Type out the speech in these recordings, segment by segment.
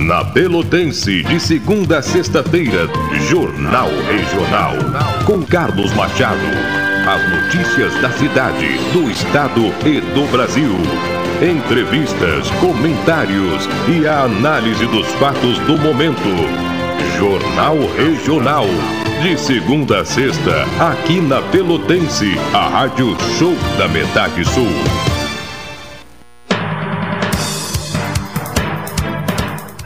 Na Pelotense, de segunda a sexta-feira, Jornal Regional. Com Carlos Machado. As notícias da cidade, do estado e do Brasil. Entrevistas, comentários e a análise dos fatos do momento. Jornal Regional. De segunda a sexta, aqui na Pelotense, a Rádio Show da Metade Sul.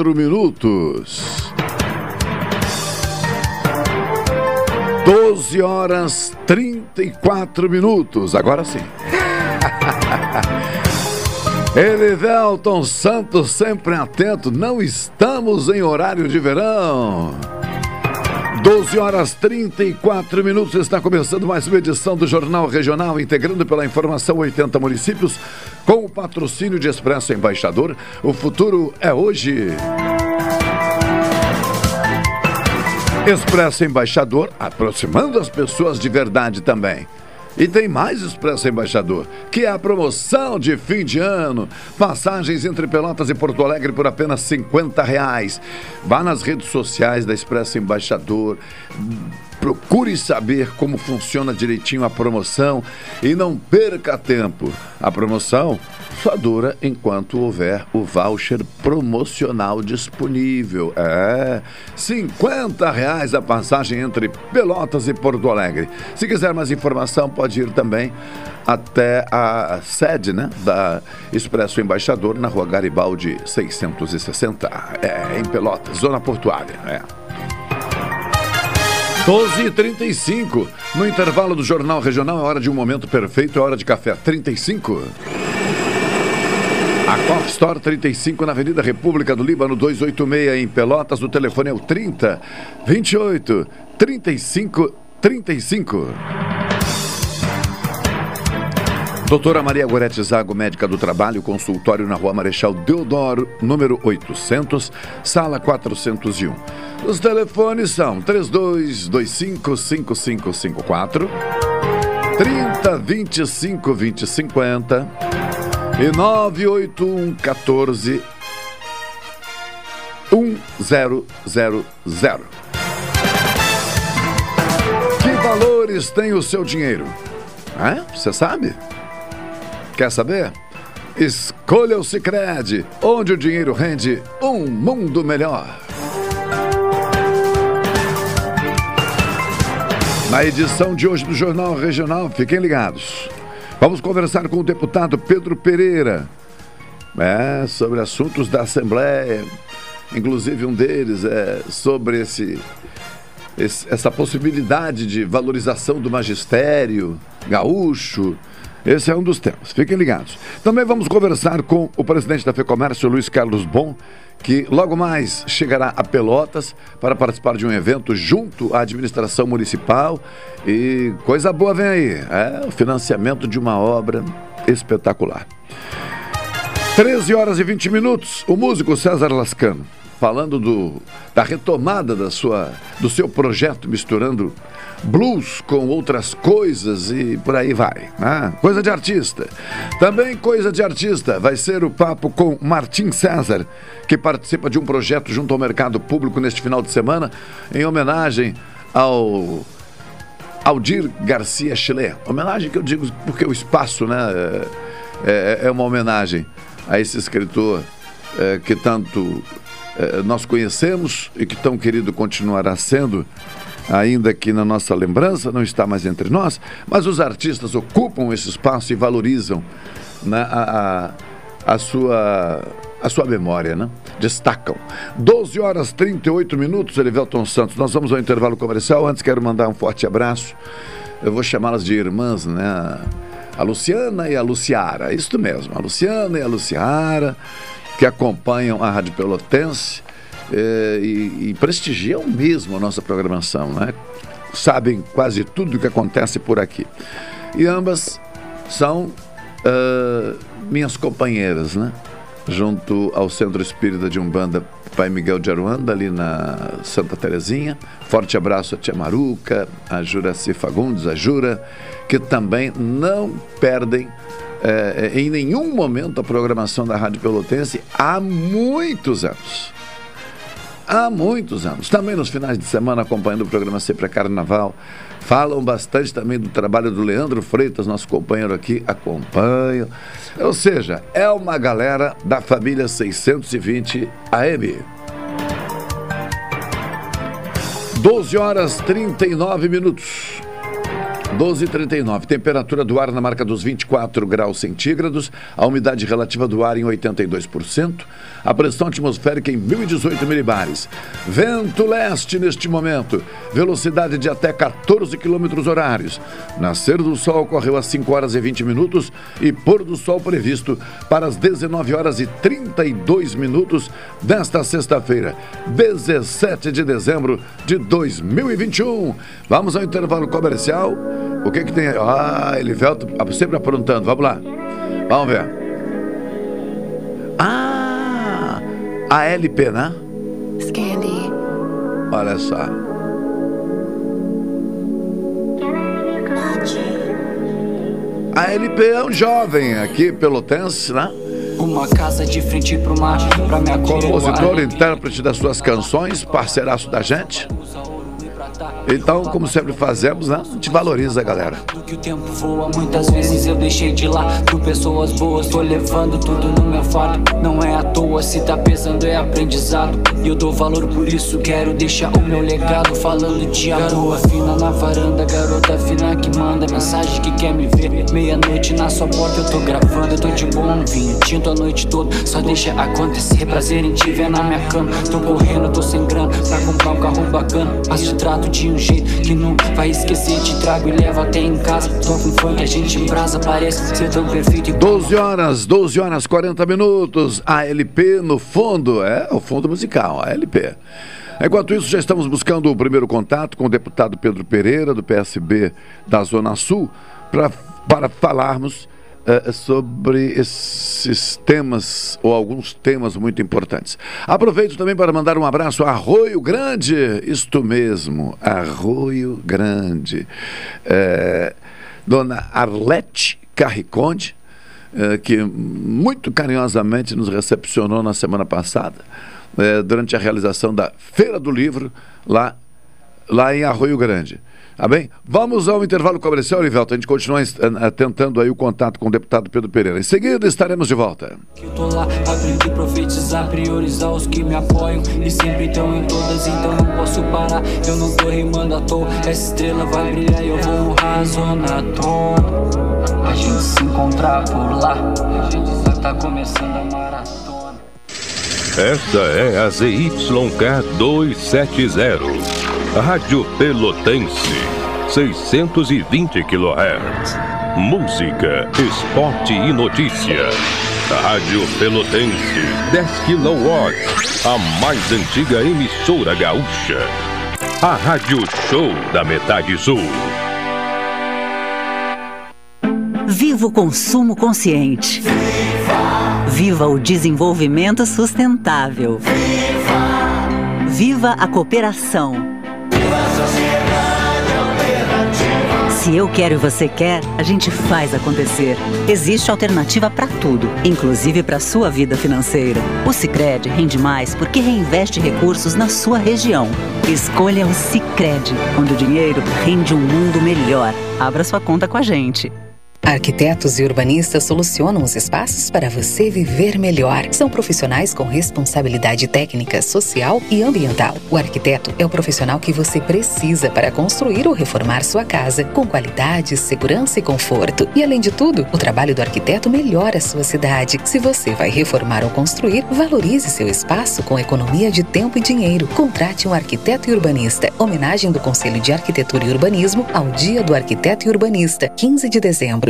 34 minutos. 12 horas 34 minutos. Agora sim. Elivelton Santos sempre atento. Não estamos em horário de verão. 12 horas 34 minutos, está começando mais uma edição do Jornal Regional, integrando pela informação 80 municípios, patrocínio de Expresso Embaixador. O futuro é hoje. Expresso Embaixador, aproximando as pessoas de verdade também. E tem mais Expresso Embaixador, que é a promoção de fim de ano. Passagens entre Pelotas e Porto Alegre por apenas 50 reais. Vá nas redes sociais da Expresso Embaixador. Procure saber como funciona direitinho a promoção e não perca tempo. A promoção só dura enquanto houver o voucher promocional disponível. É, 50 reais a passagem entre Pelotas e Porto Alegre. Se quiser mais informação, pode ir também até a sede né, da Expresso Embaixador, na rua Garibaldi 660, é, em Pelotas, zona portuária. É. 12h35. No intervalo do Jornal Regional, é hora de um momento perfeito, é hora de café. 35. A Coff Store 35 na Avenida República do Líbano 286 em Pelotas. O telefone é o 30 28 35 35. Doutora Maria Gorete Zago, médica do trabalho, consultório na Rua Marechal Deodoro, número 800, sala 401. Os telefones são 3225 5554 3025 2050 e 981 14 1000. Que valores tem o seu dinheiro? Você sabe? Quer saber? Escolha o Cicred, onde o dinheiro rende um mundo melhor. Na edição de hoje do Jornal Regional, fiquem ligados. Vamos conversar com o deputado Pedro Pereira é, sobre assuntos da Assembleia. inclusive um deles é sobre esse, esse essa possibilidade de valorização do magistério gaúcho. Esse é um dos temas. Fiquem ligados. Também vamos conversar com o presidente da FEComércio, Luiz Carlos Bom, que logo mais chegará a Pelotas para participar de um evento junto à administração municipal. E coisa boa vem aí. É o financiamento de uma obra espetacular. 13 horas e 20 minutos. O músico César Lascano, falando do, da retomada da sua, do seu projeto, misturando blues com outras coisas e por aí vai. Né? Coisa de artista. Também coisa de artista vai ser o papo com Martim César, que participa de um projeto junto ao mercado público neste final de semana, em homenagem ao Aldir Garcia Chile. Homenagem que eu digo porque o espaço né, é, é, é uma homenagem a esse escritor é, que tanto é, nós conhecemos e que tão querido continuará sendo, ainda que na nossa lembrança não está mais entre nós, mas os artistas ocupam esse espaço e valorizam né, a, a, a, sua, a sua memória, né? destacam. 12 horas 38 minutos, Elivelton Santos. Nós vamos ao intervalo comercial. Antes quero mandar um forte abraço. Eu vou chamá-las de irmãs, né? A Luciana e a Luciara, isso mesmo, a Luciana e a Luciara, que acompanham a Rádio Pelotense eh, e, e, prestigiam mesmo a nossa programação, né? Sabem quase tudo o que acontece por aqui. E ambas são uh, minhas companheiras, né? Junto ao Centro Espírita de Umbanda Pai Miguel de Aruanda, ali na Santa Terezinha. Forte abraço a Tia Maruca, a Juraci Fagundes, a Jura que também não perdem é, em nenhum momento a programação da Rádio Pelotense há muitos anos. Há muitos anos. Também nos finais de semana, acompanhando o programa Sempre Carnaval. Falam bastante também do trabalho do Leandro Freitas, nosso companheiro aqui, acompanham. Ou seja, é uma galera da família 620 AM. 12 horas 39 minutos. 12,39. Temperatura do ar na marca dos 24 graus centígrados. A umidade relativa do ar em 82%. A pressão atmosférica em 1018 milibares. Vento leste neste momento. Velocidade de até 14 quilômetros horários. Nascer do sol ocorreu às 5 horas e 20 minutos e pôr do sol previsto para as 19 horas e 32 minutos desta sexta-feira, 17 de dezembro de 2021. Vamos ao intervalo comercial. O que que tem? Ah, Elivelto sempre aprontando. Vamos lá. Vamos ver. Ah, a LP, né? Scandy. Olha só. A LP é um jovem aqui, pelotense, né? Uma casa de frente pro mar, pra me Compositor, intérprete das suas canções, parceiraço da gente. Então, como sempre fazemos, né? A gente valoriza a galera. Que o tempo voa, muitas vezes eu deixei de lá. Por pessoas boas, tô levando tudo no meu fardo. Não é à toa, se tá pesando é aprendizado. E eu dou valor por isso, quero deixar o meu legado. Falando de garoa fina na varanda, garota fina que manda mensagem que quer me ver. Meia-noite na sua porta, eu tô gravando. Eu tô de bom vinho, tinto a noite toda. Só deixa acontecer, prazer em te ver na minha cama. Tô correndo, tô sem grana pra comprar um carro bacana. Mas te trato de um jeito que não vai esquecer. Te trago e levo até em casa. Tô com funk, a gente brasa, parece ser tão perfeito. 12 horas, 12 horas 40 minutos. A LP no fundo, é o fundo musical, a LP. Enquanto isso, já estamos buscando o primeiro contato com o deputado Pedro Pereira, do PSB da Zona Sul, pra, para falarmos uh, sobre esses temas, ou alguns temas muito importantes. Aproveito também para mandar um abraço a Arroio Grande, isto mesmo, Arroio Grande. É, dona Arlete Carriconde, é, que muito carinhosamente nos recepcionou na semana passada, durante a realização da Feira do Livro, lá, lá em Arroio Grande. Tá bem? Vamos ao intervalo comercial, Livelto. A gente continua tentando aí o contato com o deputado Pedro Pereira. Em seguida estaremos de volta. Eu tô lá, aprendi a profetizar, priorizar os que me apoiam. E sempre estão em todas, então não posso parar. Eu não tô rimando à toa. Essa estrela vai brilhar e eu vou razonar. A gente se encontrar por lá. A gente já tá começando a maratona. Esta é a ZYK 270, Rádio Pelotense, 620 kHz. Música, esporte e notícia. Rádio Pelotense, 10 kW, a mais antiga emissora gaúcha. A Rádio Show da Metade Sul. Viva o consumo consciente. Viva! Viva o desenvolvimento sustentável. Viva! Viva a cooperação. Se eu quero e você quer, a gente faz acontecer. Existe alternativa para tudo, inclusive para sua vida financeira. O Sicredi rende mais porque reinveste recursos na sua região. Escolha o Sicredi, onde o dinheiro rende um mundo melhor. Abra sua conta com a gente. Arquitetos e urbanistas solucionam os espaços para você viver melhor. São profissionais com responsabilidade técnica, social e ambiental. O arquiteto é o profissional que você precisa para construir ou reformar sua casa com qualidade, segurança e conforto. E além de tudo, o trabalho do arquiteto melhora a sua cidade. Se você vai reformar ou construir, valorize seu espaço com economia de tempo e dinheiro. Contrate um arquiteto e urbanista. Homenagem do Conselho de Arquitetura e Urbanismo ao Dia do Arquiteto e Urbanista, 15 de dezembro.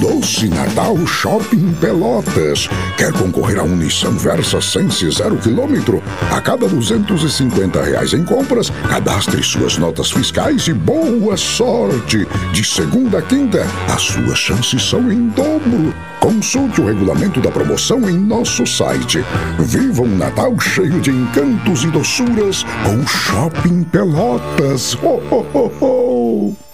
Doce Natal Shopping Pelotas. Quer concorrer a um Nissan Versa Sense zero quilômetro? A cada 250 reais em compras, cadastre suas notas fiscais e boa sorte! De segunda a quinta, as suas chances são em dobro. Consulte o regulamento da promoção em nosso site. Viva um Natal cheio de encantos e doçuras com Shopping Pelotas. Ho, ho, ho, ho.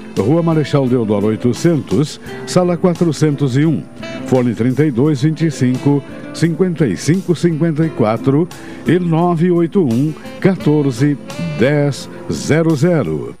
Rua Marechal Deodoro 800, Sala 401, Fone 3225 5554 e 981 14 1000.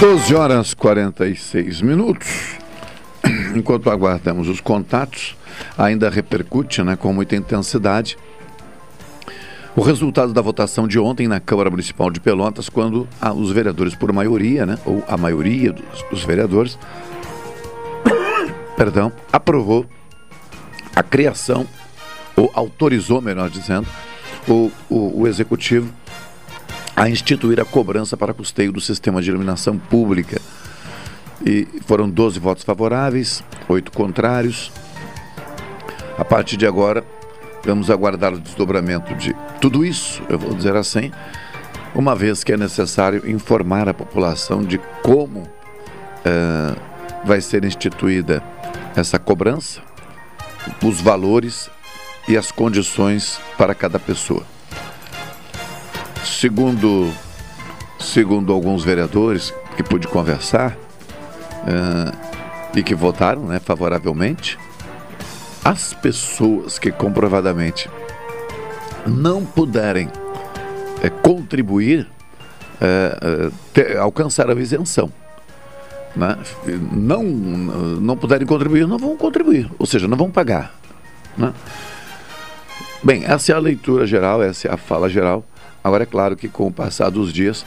Doze horas 46 minutos. Enquanto aguardamos os contatos, ainda repercute né, com muita intensidade o resultado da votação de ontem na Câmara Municipal de Pelotas, quando os vereadores, por maioria, né, ou a maioria dos, dos vereadores, perdão, aprovou a criação, ou autorizou, melhor dizendo, o, o, o executivo a instituir a cobrança para custeio do sistema de iluminação pública. E foram 12 votos favoráveis, 8 contrários. A partir de agora, vamos aguardar o desdobramento de tudo isso, eu vou dizer assim, uma vez que é necessário informar a população de como uh, vai ser instituída essa cobrança, os valores e as condições para cada pessoa. Segundo, segundo alguns vereadores que pude conversar uh, e que votaram né, favoravelmente, as pessoas que comprovadamente não puderem é, contribuir, é, ter, alcançaram isenção. Né? Não, não puderem contribuir, não vão contribuir, ou seja, não vão pagar. Né? Bem, essa é a leitura geral, essa é a fala geral. Agora é claro que com o passar dos dias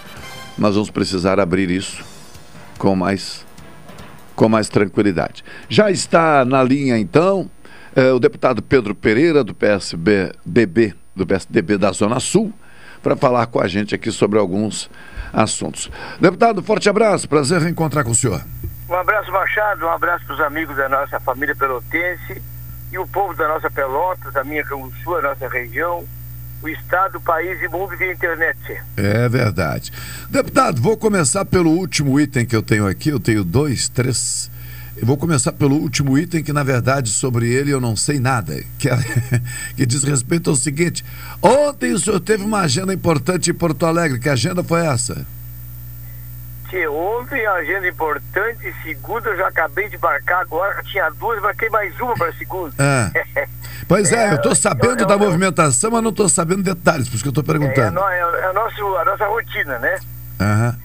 nós vamos precisar abrir isso com mais com mais tranquilidade. Já está na linha então é, o deputado Pedro Pereira do PSB DB, do PSDB da Zona Sul para falar com a gente aqui sobre alguns assuntos. Deputado, forte abraço, prazer reencontrar com o senhor. Um abraço, Machado, um abraço para os amigos da nossa família pelotense e o povo da nossa Pelotas, da minha Canguçu, a nossa região, o Estado, o país e o mundo via internet. É verdade. Deputado, vou começar pelo último item que eu tenho aqui. Eu tenho dois, três eu vou começar pelo último item, que na verdade sobre ele eu não sei nada, que, é, que diz respeito ao seguinte: ontem o senhor teve uma agenda importante em Porto Alegre, que agenda foi essa? Que ontem a agenda importante, segunda eu já acabei de marcar agora, tinha duas, marquei mais uma para segunda. É. Pois é, é eu estou sabendo da movimentação, mas não estou sabendo detalhes, por isso que eu estou perguntando. É, é, é, a, nosso, a nossa rotina, né? Aham.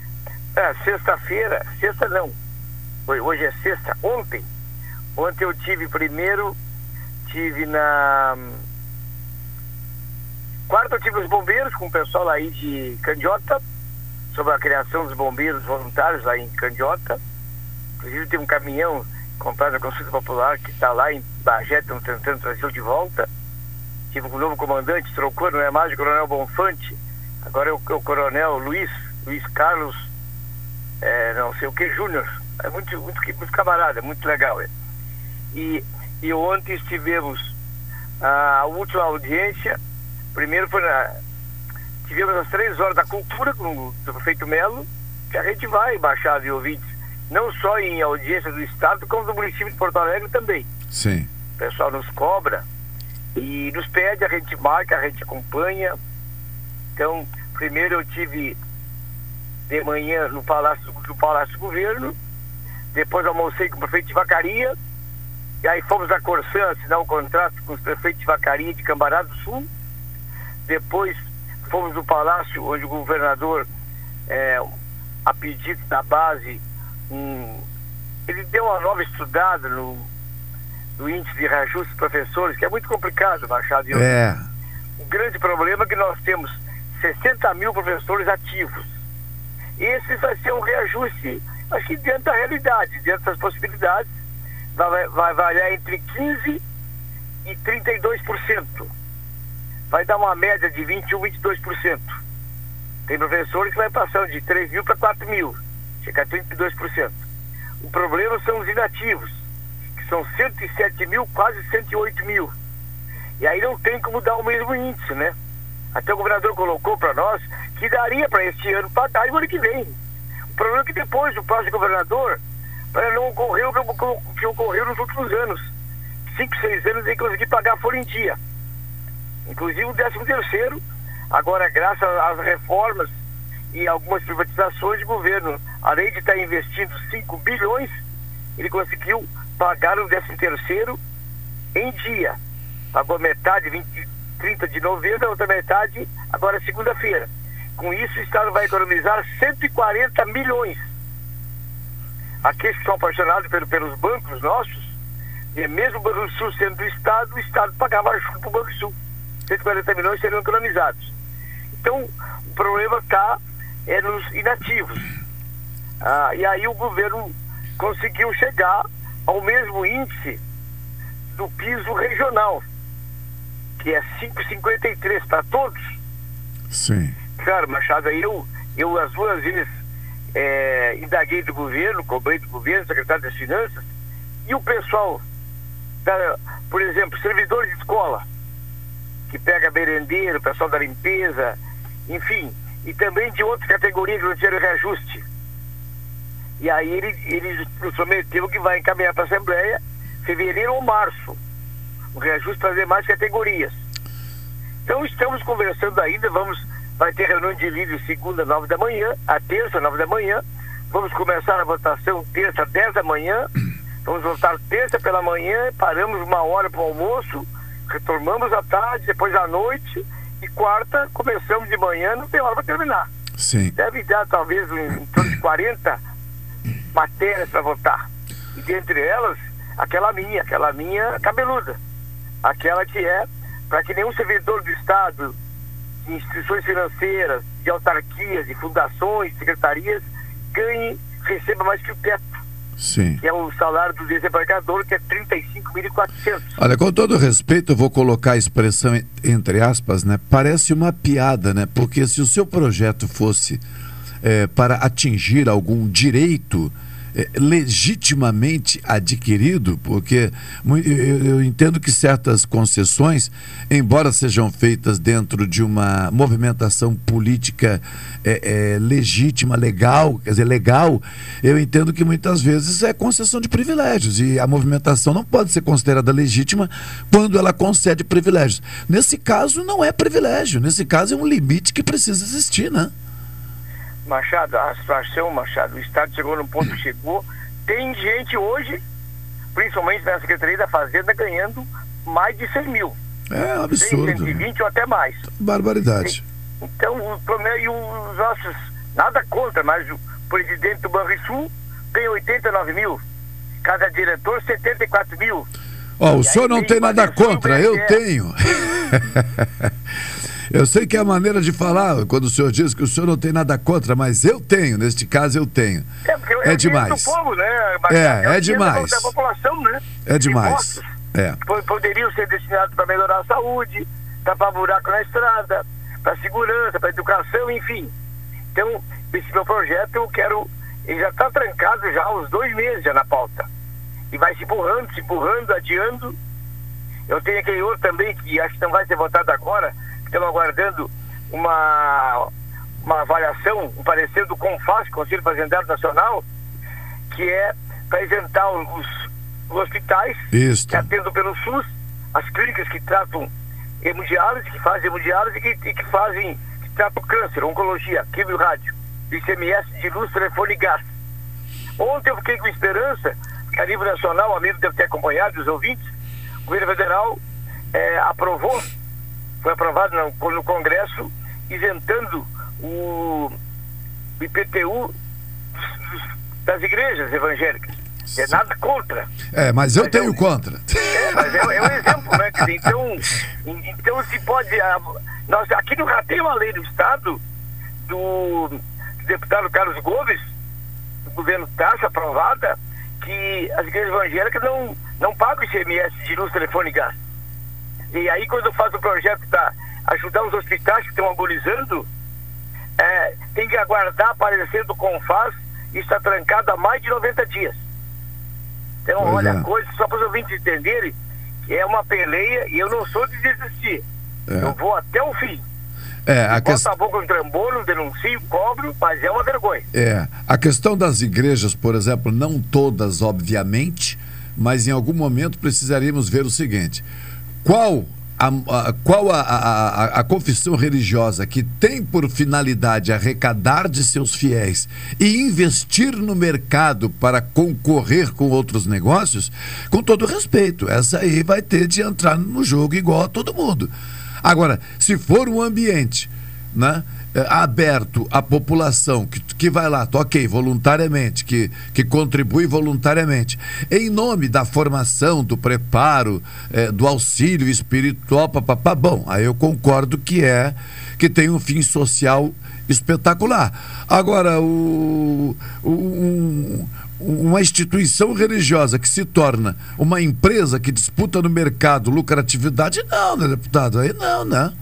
É, sexta-feira, sexta não, hoje é sexta, ontem, ontem eu tive primeiro, tive na quarta eu tive os bombeiros com o pessoal aí de Candiota, sobre a criação dos bombeiros voluntários lá em Candiota. Inclusive tem um caminhão comprado na Consulta Popular que está lá em Bagé, estão tentando trazer de volta. Tive um novo comandante, trocou, não é mais o Coronel Bonfante, agora é o, é o Coronel Luiz, Luiz Carlos, é, não sei o que, Júnior é muito, muito, muito camarada, muito legal. É. E, e ontem estivemos a última audiência, primeiro foi na. Tivemos as três horas da cultura com o prefeito Melo, que a gente vai baixar de ouvintes, não só em audiência do Estado, como do município de Porto Alegre também. Sim. O pessoal nos cobra e nos pede, a gente marca, a gente acompanha. Então, primeiro eu tive de manhã no Palácio, no Palácio Governo, depois almocei com o prefeito de Vacaria. E aí fomos a Corsã assinar um contrato com os prefeitos de Vacaria de Cambará do Sul. Depois fomos no Palácio, onde o governador, é, a pedido da base, um, ele deu uma nova estudada no, no índice de reajuste dos professores, que é muito complicado, Machado. É. O grande problema é que nós temos 60 mil professores ativos. Esse vai ser um reajuste Acho que dentro da realidade, dentro das possibilidades, vai, vai variar entre 15% e 32%. Vai dar uma média de 21%, 22%. Tem professores que vai passando de 3 mil para 4 mil, chega a 32%. O problema são os inativos, que são 107 mil, quase 108 mil. E aí não tem como dar o mesmo índice, né? Até o governador colocou para nós que daria para este ano pagar e o ano que vem. O problema é que depois o próximo governador não ocorreu o que ocorreu nos últimos anos. Cinco, seis anos ele conseguir pagar a folha em dia. Inclusive o décimo terceiro, agora graças às reformas e algumas privatizações do governo, além de estar investindo 5 bilhões, ele conseguiu pagar o décimo terceiro em dia. Pagou metade, 20, 30 de novembro, a outra metade agora segunda-feira. Com isso, o Estado vai economizar 140 milhões. Aqueles que são apaixonados pelo, pelos bancos nossos, e mesmo o Banco Sul sendo do Estado, o Estado pagava junto para o Banco Sul. 140 milhões seriam economizados. Então, o problema está é nos inativos. Ah, e aí o governo conseguiu chegar ao mesmo índice do piso regional, que é 5,53 para todos. Sim. Claro, Machado, eu, eu as duas vezes é, indaguei do governo, cobrei do governo, secretário das Finanças, e o pessoal, da, por exemplo, servidores de escola, que pega merendeiro, pessoal da limpeza, enfim, e também de outras categorias que não tiveram reajuste. E aí ele, ele prometeu que vai encaminhar para a Assembleia fevereiro ou março. O reajuste para as demais categorias. Então estamos conversando ainda, vamos, vai ter reunião de líderes segunda, nove da manhã, a terça, nove da manhã. Vamos começar a votação terça, dez da manhã. Vamos votar terça pela manhã, paramos uma hora para o almoço, retornamos à tarde, depois à noite, e quarta começamos de manhã, não tem hora para terminar. Sim. Deve dar talvez em, em torno de 40 matérias para votar. E dentre elas, aquela minha, aquela minha cabeluda. Aquela que é para que nenhum servidor do Estado, de instituições financeiras, de autarquias, de fundações, secretarias, ganhe, receba mais que o teto. Sim. Que é o salário do desembargador, que é 35.400. Olha, com todo respeito, eu vou colocar a expressão entre aspas, né? Parece uma piada, né? Porque se o seu projeto fosse é, para atingir algum direito é, legitimamente adquirido, porque eu, eu, entendo que certas concessões, embora sejam feitas dentro de uma movimentação política é, é, legítima, legal, quer dizer, legal, eu entendo que muitas vezes é concessão de privilégios e a movimentação não pode ser considerada legítima quando ela concede privilégios. Nesse caso, não é privilégio, nesse caso é um limite que precisa existir, né? Machado, a situação, Machado, o Estado chegou no ponto que chegou. Tem gente hoje, principalmente na Secretaria da Fazenda, ganhando mais de 100 mil. É absurdo. 120 ou até mais. Barbaridade. Então, o problema e os nossos, nada contra, mas o presidente do Banrisul tem 89 mil. Cada diretor, 74 mil. Ó, oh, o senhor não tem nada contra, eu tenho. Eu sei que é a maneira de falar, quando o senhor diz que o senhor não tem nada contra, mas eu tenho, neste caso eu tenho. É, é demais. Povo, né? É, é, é demais. Da população, né? É demais. É. Poderiam ser destinados para melhorar a saúde, tapar buraco na estrada, para segurança, para educação, enfim. Então, esse meu projeto eu quero. Ele já está trancado já há uns dois meses já na pauta. E vai se empurrando, se empurrando, adiando. Eu tenho aquele outro também que acho que não vai ser votado agora, estamos aguardando uma, uma avaliação, um parecer do CONFAS, Conselho Fazendário Nacional, que é para isentar os, os hospitais Isso. que atendem pelo SUS, as clínicas que tratam hemodiálise, que fazem hemodiálise e que, e que fazem, que tratam câncer, oncologia, químio rádio, ICMS de luz, telefone e gás. Ontem eu fiquei com esperança, que a nível nacional, o amigo deve ter acompanhado, os ouvintes, o governo federal é, aprovou foi aprovado no, no Congresso isentando o IPTU das igrejas evangélicas. É nada contra. É, mas eu mas tenho é contra. É, mas é, é, um exemplo, né? Então, então se pode. Nós, aqui no tem uma lei do Estado do deputado Carlos Gomes, do governo Taxa, aprovada, que as igrejas evangélicas não, não pagam ICMS de luz, telefone e gás. E aí, quando eu faço o projeto para ajudar os hospitais que estão agonizando, é, tem que aguardar aparecer do Confaz e está trancado há mais de 90 dias. Então, pois olha, é. coisa, só para os ouvintes entenderem, que é uma peleia e eu não sou de desistir. É. Eu vou até o fim. É, a questão... a boca no trambolho, denuncio, cobro, mas é uma vergonha. É, a questão das igrejas, por exemplo, não todas, obviamente, mas em algum momento precisaríamos ver o seguinte: qual a, a, qual a, a, a, confissão religiosa que tem por finalidade arrecadar de seus fiéis e investir no mercado para concorrer com outros negócios, com todo respeito, essa aí vai ter de entrar no jogo igual a todo mundo. Agora, se for um ambiente né, aberto à população que, que vai lá, ok, voluntariamente, que, que contribui voluntariamente, em nome da formação, do preparo, é, do auxílio espiritual, papapá, bom, aí eu concordo que é, que tem um fim social espetacular. Agora, o, o um, uma instituição religiosa que se torna uma empresa que disputa no mercado lucratividade, não, né, deputado? Aí não, né?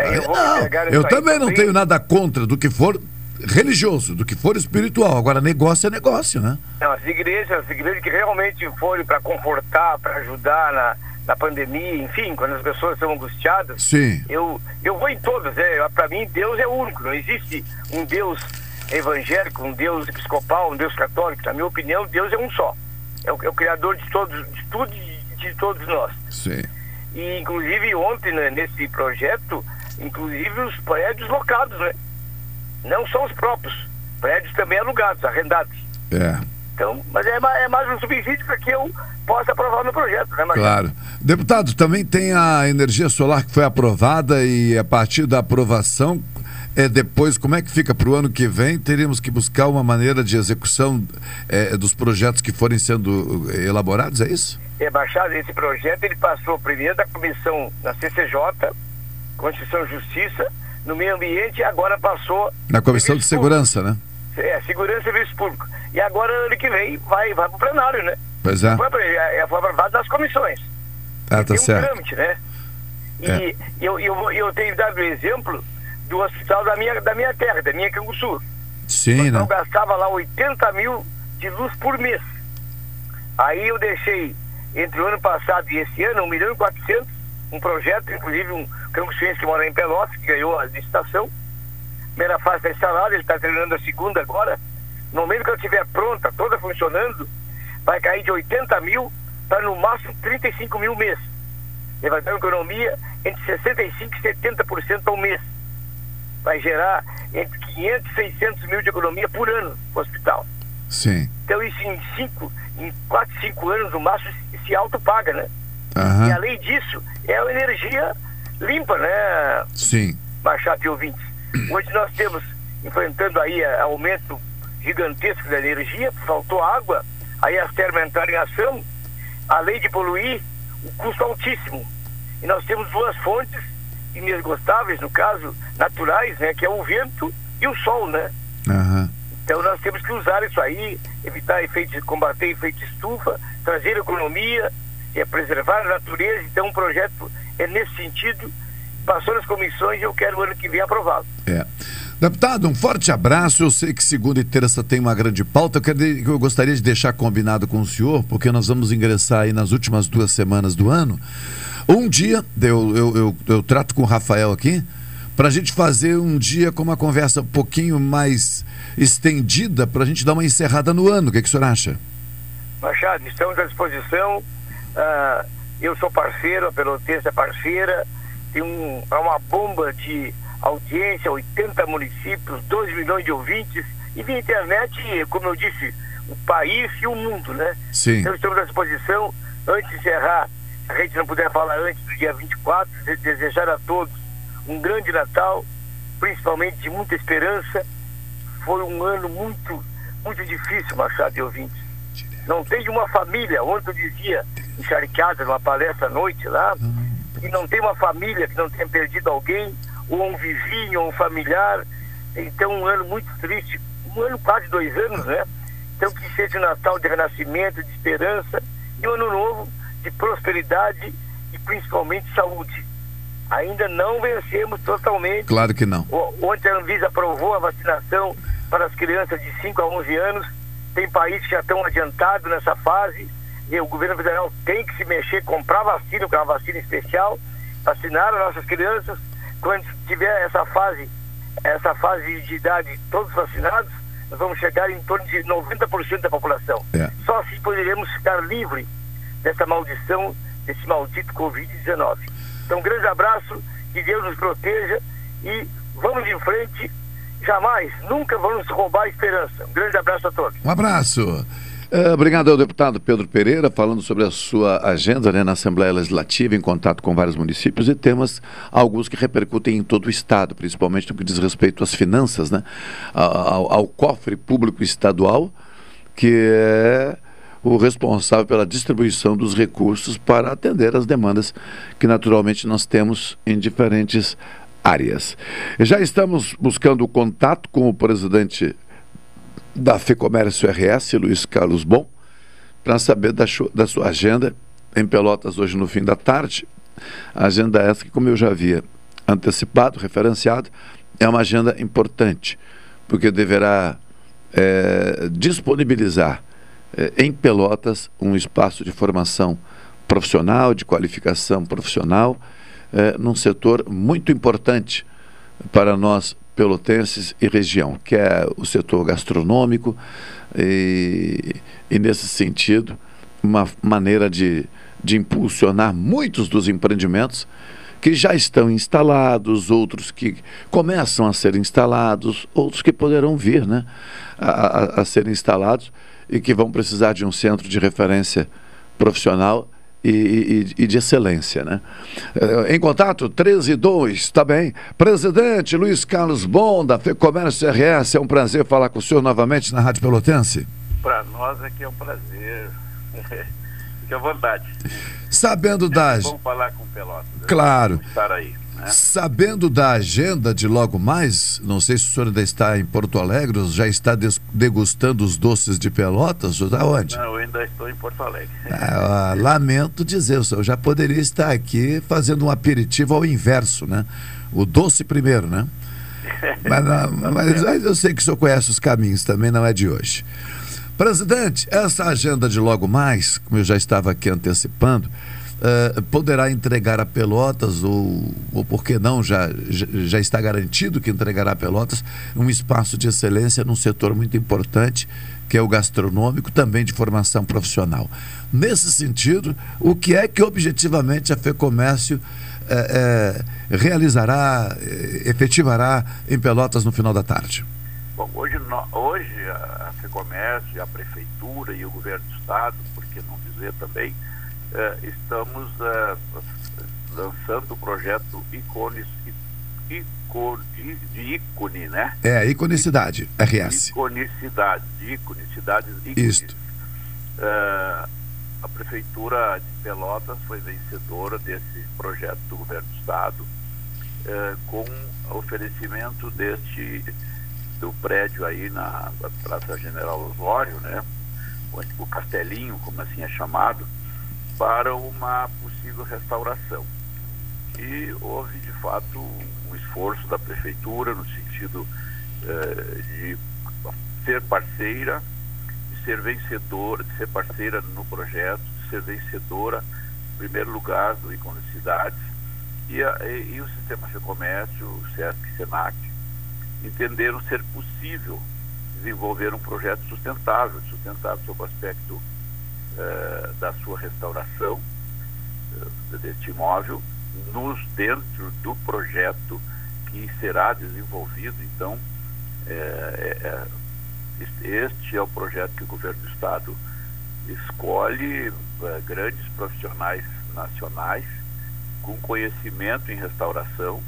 É, eu, não, eu também não tenho nada contra do que for religioso, do que for espiritual. Agora, negócio é negócio, né? Não, as igrejas, as igrejas que realmente forem para confortar, para ajudar na, na pandemia, enfim, quando as pessoas estão angustiadas, Sim. eu, eu vou em todas. É, para mim, Deus é único. Não existe um Deus evangélico, um Deus episcopal, um Deus católico. Na minha opinião, Deus é um só. É o, é o criador de todos, de tudo e de todos nós. Sim. E inclusive ontem né, nesse projeto, inclusive os prédios locados, né? Não são os próprios, prédios também alugados, arrendados. É. Então, mas é, é mais um subsídio para que eu possa aprovar meu projeto, né, Marcelo? Claro. Deputado, também tem a energia solar que foi aprovada e a partir da aprovação, é depois, como é que fica para o ano que vem? Teríamos que buscar uma maneira de execução é, dos projetos que forem sendo eh, elaborados, é isso? É, Baixado, esse projeto ele passou primeiro da comissão na CCJ, Constituição e Justiça, no meio ambiente e agora passou Na Comissão de Serviço Público. Segurança, né? É, segurança e serviço público. E agora, ano que vem, vai, vai para o plenário, né? Pois é. Foi, foi aprovado nas comissões. Ah, tá um certo. trâmite, né? E É. eu, eu, eu tenho dado o exemplo do hospital da minha, da minha terra, da minha Canguçu. Sim, né? Eu gastava lá 80 mil de luz por mês. Aí eu deixei, entre o ano passado e esse ano, 1 milhão e 400, um projeto, inclusive um canguçuense que mora em Pelotas, que ganhou a licitação. Primeira fase está instalada, ele está terminando a segunda agora. No momento que ela estiver pronta, toda funcionando, vai cair de 80 mil para no máximo 35 mil mês. Ele vai ter uma economia entre 65% e 70% ao mês. Vai gerar entre 500 e 600 mil de economia por ano no hospital. Sim. Então isso em cinco, em 4, 5 anos no máximo se autopaga, né? E Aham. além disso, é uma energia limpa, né? Sim. Machado de ouvintes. Hoje nós temos, enfrentando aí a- aumento gigantesco da energia, faltou água, aí as termas entraram em ação, além de poluir, o custo altíssimo. E nós temos duas fontes inesgotáveis, no caso, naturais, né? Que é o vento e o sol, né? Aham. Então nós temos que usar isso aí, evitar efeitos, combater efeito estufa, trazer economia, é, preservar a natureza. Então o projeto é nesse sentido, passou nas comissões e eu quero o ano que vem aprová-lo. É. Deputado, um forte abraço. Eu sei que segunda e terça tem uma grande pauta. Eu, quero eu gostaria de deixar combinado com o senhor, porque nós vamos ingressar aí nas últimas duas semanas do ano. Um dia, eu, eu, eu, eu trato com o Rafael aqui, para a gente fazer um dia com uma conversa um pouquinho mais estendida, para a gente dar uma encerrada no ano. O que, que o senhor acha? Machado, estamos à disposição. Ah, eu sou parceiro, a Pelotense é parceira. Tem um, é uma bomba de audiência, 80 municípios, 2 milhões de ouvintes. E via internet, como eu disse, o país e o mundo, né? Sim. Então estamos à disposição. Antes de encerrar, se a gente não puder falar antes do dia 24, de- desejar a todos um grande Natal, principalmente de muita esperança. Foi um ano muito, muito difícil, Machado e ouvintes. Não tem uma família, ontem eu dizia, encharcada numa palestra à noite lá, e não tem uma família que não tenha perdido alguém, ou um vizinho, ou um familiar. Então, um ano muito triste, um ano quase dois anos, né? Então, que seja um Natal de renascimento, de esperança, e um ano novo de prosperidade e principalmente saúde. Ainda não vencemos totalmente. Claro que não. Ontem a Anvisa aprovou a vacinação para as crianças de 5 a 11 anos. Tem países que já estão adiantados nessa fase. E o governo federal tem que se mexer, comprar vacina, que é uma vacina especial, vacinar as nossas crianças. Quando tiver essa fase, essa fase de idade todos vacinados, nós vamos chegar em torno de 90% da população. É. Só assim poderemos ficar livre dessa maldição, desse maldito Covid-19. Então, um grande abraço, que Deus nos proteja e vamos em frente. Jamais, nunca vamos roubar a esperança. Um grande abraço a todos. Um abraço. É, obrigado ao deputado Pedro Pereira, falando sobre a sua agenda né, na Assembleia Legislativa, em contato com vários municípios e temas, alguns que repercutem em todo o Estado, principalmente no que diz respeito às finanças, né, ao, ao cofre público estadual, que é o responsável pela distribuição dos recursos para atender as demandas que naturalmente nós temos em diferentes áreas. Já estamos buscando contato com o presidente da FEComércio RS, Luiz Carlos Bom, para saber da, da sua agenda em Pelotas hoje no fim da tarde. A agenda essa que, como eu já havia antecipado, referenciado, é uma agenda importante, porque deverá é, disponibilizar é, em Pelotas um espaço de formação profissional, de qualificação profissional, é, num setor muito importante para nós pelotenses e região, que é o setor gastronômico, e, e nesse sentido, uma maneira de, de impulsionar muitos dos empreendimentos que já estão instalados, outros que começam a ser instalados, outros que poderão vir né, a, a, a ser instalados e que vão precisar de um centro de referência profissional e, e, e, de excelência, né? Eh, em contato, 13 e 2, tá bem? Presidente Luiz Carlos Bonda, Comércio RS, é um prazer falar com o senhor novamente na Rádio Pelotense. Para nós aqui é um prazer. Fique à vontade. Sabendo das. Vamos falar com o Pelotas. Claro. Estar aí. Né? Sabendo da agenda de logo mais, não sei se o senhor ainda está em Porto Alegre, ou já está degustando os doces de Pelotas, ou da onde? Não, eu ainda estou em Porto Alegre. Ah, lamento dizer, o senhor já poderia estar aqui fazendo um aperitivo ao inverso, né? O doce primeiro, né? mas, não, mas eu sei que o senhor conhece os caminhos também, não é de hoje. Presidente, essa agenda de logo mais, como eu já estava aqui antecipando, uh, poderá entregar a Pelotas, ou, ou por que não, já, já está garantido que entregará a Pelotas, um espaço de excelência num setor muito importante, que é o gastronômico, também de formação profissional. Nesse sentido, o que é que objetivamente a FEComércio é, é, realizará, efetivará em Pelotas no final da tarde? Bom, hoje, hoje a FEComércio, a Prefeitura e o Governo do Estado, por que não dizer também, eh, estamos eh, lançando o projeto Icones, Icone, de ícone, né? É, iconicidade, RS. Iconicidade, de ícone, cidades ícones. Isto. Uh, a Prefeitura de Pelotas foi vencedora desse projeto do Governo do Estado, uh, com oferecimento deste do prédio aí na Praça General Osório, né? O Castelinho, como assim é chamado, para uma possível restauração. E houve, de fato, um esforço da prefeitura no sentido eh, de ser parceira, de ser vencedora, de ser parceira no projeto, de ser vencedora, em primeiro lugar, do Icone Cidades, e, a, e, e o Sistema de Comércio, o SESC e SENAC, entenderam ser possível desenvolver um projeto sustentável, sustentável sob o aspecto eh, da sua restauração uh, deste imóvel nos dentro do projeto que será desenvolvido então é, este é o projeto que o governo do estado escolhe grandes profissionais nacionais com conhecimento em restauração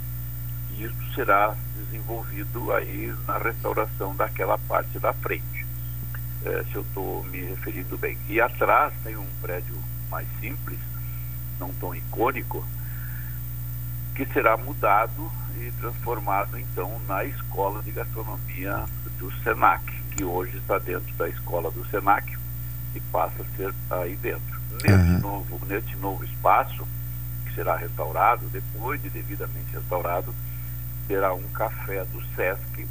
e isso será desenvolvido aí na restauração daquela parte da frente é, se eu estou me referindo bem. E atrás tem um prédio mais simples, não tão icônico, que será mudado e transformado então na escola de gastronomia do Senac, que hoje está dentro da escola do Senac e passa a ser aí dentro. Nesse, uhum. novo, nesse novo espaço, que será restaurado, depois de devidamente restaurado, terá um café do Sesc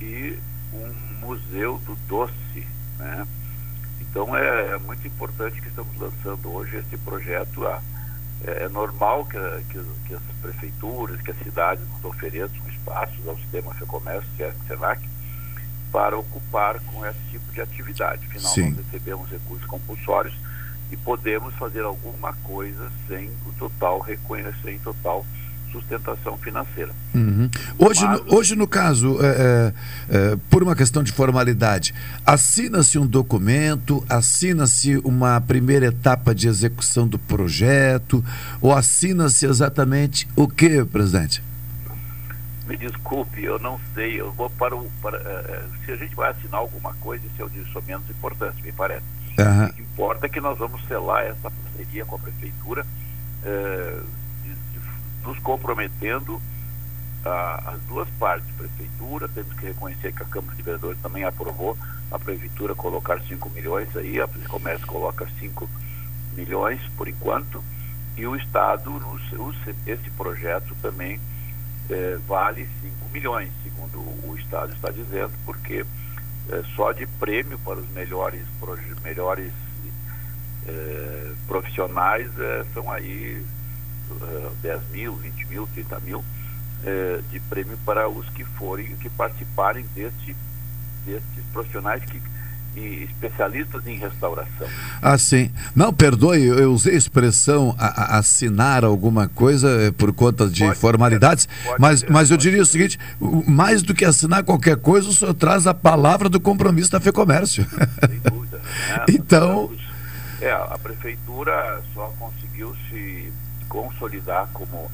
e um museu do doce, né? Então é, é, muito importante que estamos lançando hoje esse projeto. Ah, é, é, normal que, que, que, as prefeituras, que as cidades nos ofereçam espaços ao sistema FEComércio, que é a SENAC, para ocupar com esse tipo de atividade. Afinal, Sim. nós recebemos recursos compulsórios e podemos fazer alguma coisa sem o total reconhecer, sem total sustentação financeira. Uhum. Hoje, Mas, no, hoje, no caso, é, é, é, por uma questão de formalidade, assina-se um documento, assina-se uma primeira etapa de execução do projeto, ou assina-se exatamente o que, presidente? Me desculpe, eu não sei. Eu vou para o. Para, uh, se a gente vai assinar alguma coisa, isso é o disso menos importante, me parece. Uhum. O que importa é que nós vamos selar essa parceria com a prefeitura. Uh, nos comprometendo a, as duas partes, prefeitura, temos que reconhecer que a Câmara de Vereadores também aprovou a prefeitura colocar 5 milhões aí, a Comércio coloca 5 milhões por enquanto, e o Estado, esse projeto também é, vale 5 milhões, segundo o Estado está dizendo, porque é, só de prêmio para os melhores, melhores é, profissionais é, são aí 10 mil, 20 mil, 30 mil de prêmio para os que forem, que participarem deste, destes profissionais que e especialistas em restauração. Ah, sim. Não, perdoe, eu usei a expressão a, a assinar alguma coisa eh, por conta de pode formalidades, ser, mas, ser, mas eu diria o seguinte: mais do que assinar qualquer coisa, o senhor traz a palavra do compromisso da FEComércio. Sem dúvida. Né? então. É, a prefeitura só conseguiu se consolidar como,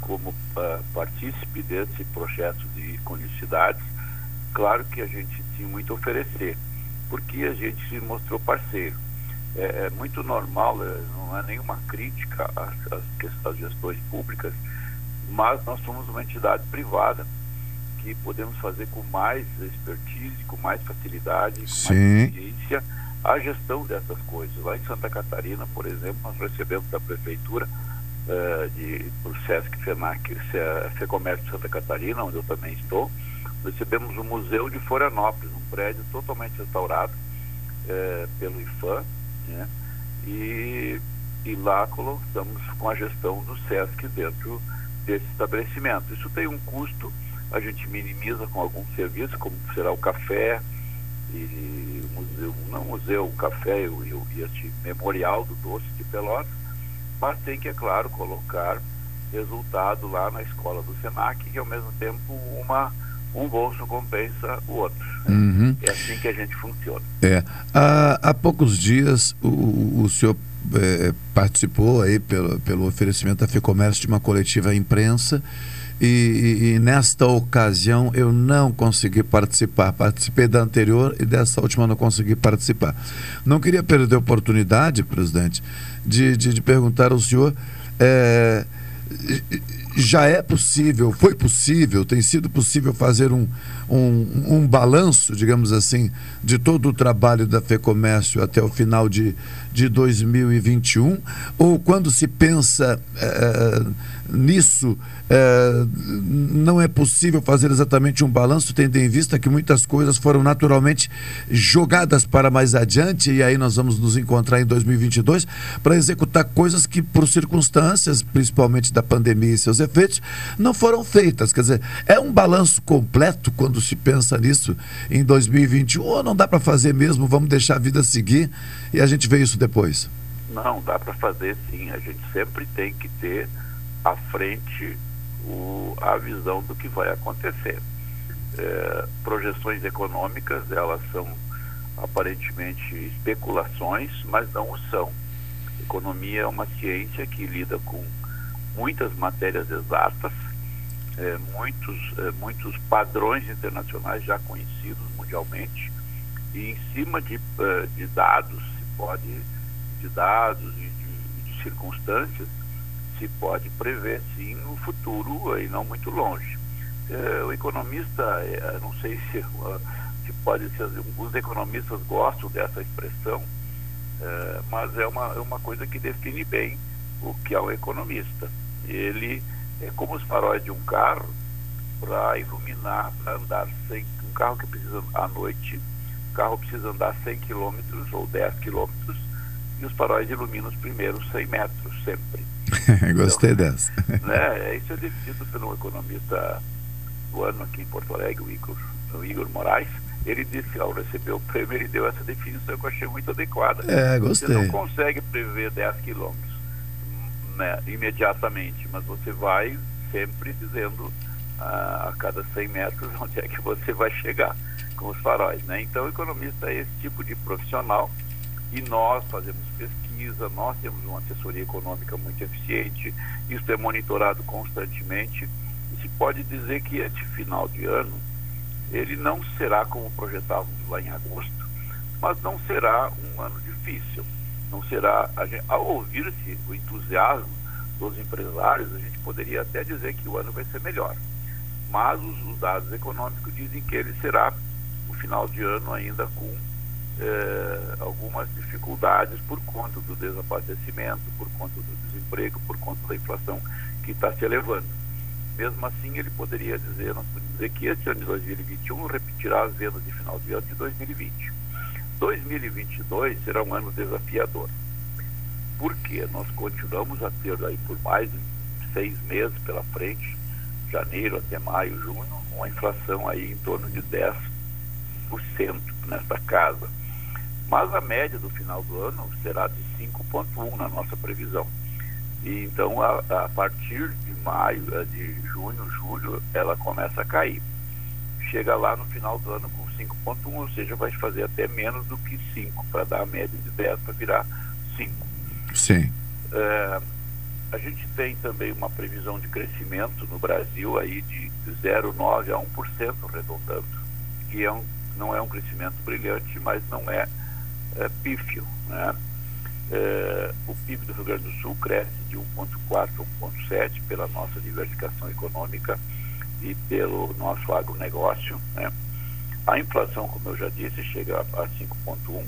como uh, partícipe desse projeto de conectividades. Claro que a gente tinha muito a oferecer porque a gente se mostrou parceiro. É, é muito normal, é, não é nenhuma crítica às, às, às gestões públicas, mas nós somos uma entidade privada que podemos fazer com mais expertise, com mais facilidade, com Sim. mais eficiência a gestão dessas coisas. Lá em Santa Catarina, por exemplo, nós recebemos da prefeitura uh, de o Sesc Fenac, Fecomércio de Santa Catarina, onde eu também estou, recebemos o Museu de Florianópolis, um prédio totalmente restaurado é, pelo IFAM, né? E, e lá estamos com a gestão do SESC dentro desse estabelecimento. Isso tem um custo, a gente minimiza com alguns serviços, como será o café, e museu, não museu, o café e, este memorial do doce de Pelotas, mas tem que, é claro, colocar resultado lá na escola do SENAC, que ao mesmo tempo uma um bolso compensa o outro. Uhum. É assim que a gente funciona. É. Há, há poucos dias o, o senhor é, participou aí pelo, pelo oferecimento da FEComércio de uma coletiva à imprensa e, e, e, nesta ocasião eu não consegui participar. Participei da anterior e dessa última não consegui participar. Não queria perder a oportunidade, presidente, de, de, de perguntar ao senhor. É, já é possível, foi possível, tem sido possível fazer um, um, um balanço, digamos assim, de todo o trabalho da FEComércio até o final de, de 2021? Ou quando se pensa é, nisso, é, não é possível fazer exatamente um balanço, tendo em vista que muitas coisas foram naturalmente jogadas para mais adiante, e aí nós vamos nos encontrar em 2022 para executar coisas que, por circunstâncias, principalmente da pandemia e seus efeitos, não foram feitas. Quer dizer, é um balanço completo quando se pensa nisso em 2021, ou não dá para fazer mesmo, vamos deixar a vida seguir e a gente vê isso depois? Não, dá para fazer sim. A gente sempre tem que ter à frente o, a visão do que vai acontecer. É, projeções econômicas, elas são aparentemente especulações, mas não o são. Economia é uma ciência que lida com muitas matérias exatas, é, muitos, é, muitos padrões internacionais já conhecidos mundialmente, e em cima de, é, de dados se pode, de dados e de, de circunstâncias, se pode prever sim no futuro e não muito longe. É, o economista, é, não sei se, se pode ser, alguns economistas gostam dessa expressão, é, mas é uma, é uma coisa que define bem o que é o economista. Ele é como os faróis de um carro para iluminar, para andar sem um carro que precisa à noite, o carro precisa andar 100 quilômetros ou 10 quilômetros e os faróis iluminam os primeiros 100 metros sempre. Gostei então, dessa. Né, isso é definido pelo economista do ano aqui em Porto Alegre, o Igor, o Igor Moraes. Ele disse, ao receber o prêmio, ele deu essa definição que eu achei muito adequada. É, gostei. Você não consegue prever 10 quilômetros né, imediatamente, mas você vai sempre dizendo ah, a cada 100 metros onde é que você vai chegar com os faróis. Né? Então, o economista é esse tipo de profissional e nós fazemos pesquisa, nós temos uma assessoria econômica muito eficiente, isso é monitorado constantemente e se pode dizer que este final de ano ele não será como projetávamos lá em agosto, mas não será um ano difícil. Não será, gente, ao ouvir-se o entusiasmo dos empresários, a gente poderia até dizer que o ano vai ser melhor. Mas os, os dados econômicos dizem que ele será o final de ano ainda com eh, algumas dificuldades por conta do desabastecimento, por conta do desemprego, por conta da inflação que está se elevando. mesmo assim ele poderia dizer, nós podemos dizer que esse ano de 2021 repetirá as vendas de final de ano de 2020. 2022 será um ano desafiador. Porque nós continuamos a ter aí por mais seis meses pela frente, janeiro até maio, junho, uma inflação aí em torno de 10% nesta casa. Mas a média do final do ano será de 5,1 na nossa previsão. E então, a, a, partir de maio, eh, de junho, julho, ela começa a cair. Chega lá no final do ano com 5,1, ou seja, vai fazer até menos do que 5, para dar a média de 10 para virar 5. Sim. É, a gente tem também uma previsão de crescimento no Brasil aí de 0,9 a 1% arredondando, que é um, não é um crescimento brilhante, mas não é, é pífio. Né? É, o PIB do Rio Grande do Sul cresce de 1,4 a 1,7 pela nossa diversificação econômica e pelo nosso agronegócio. Né? A inflação, como eu já disse, chega a 5,1.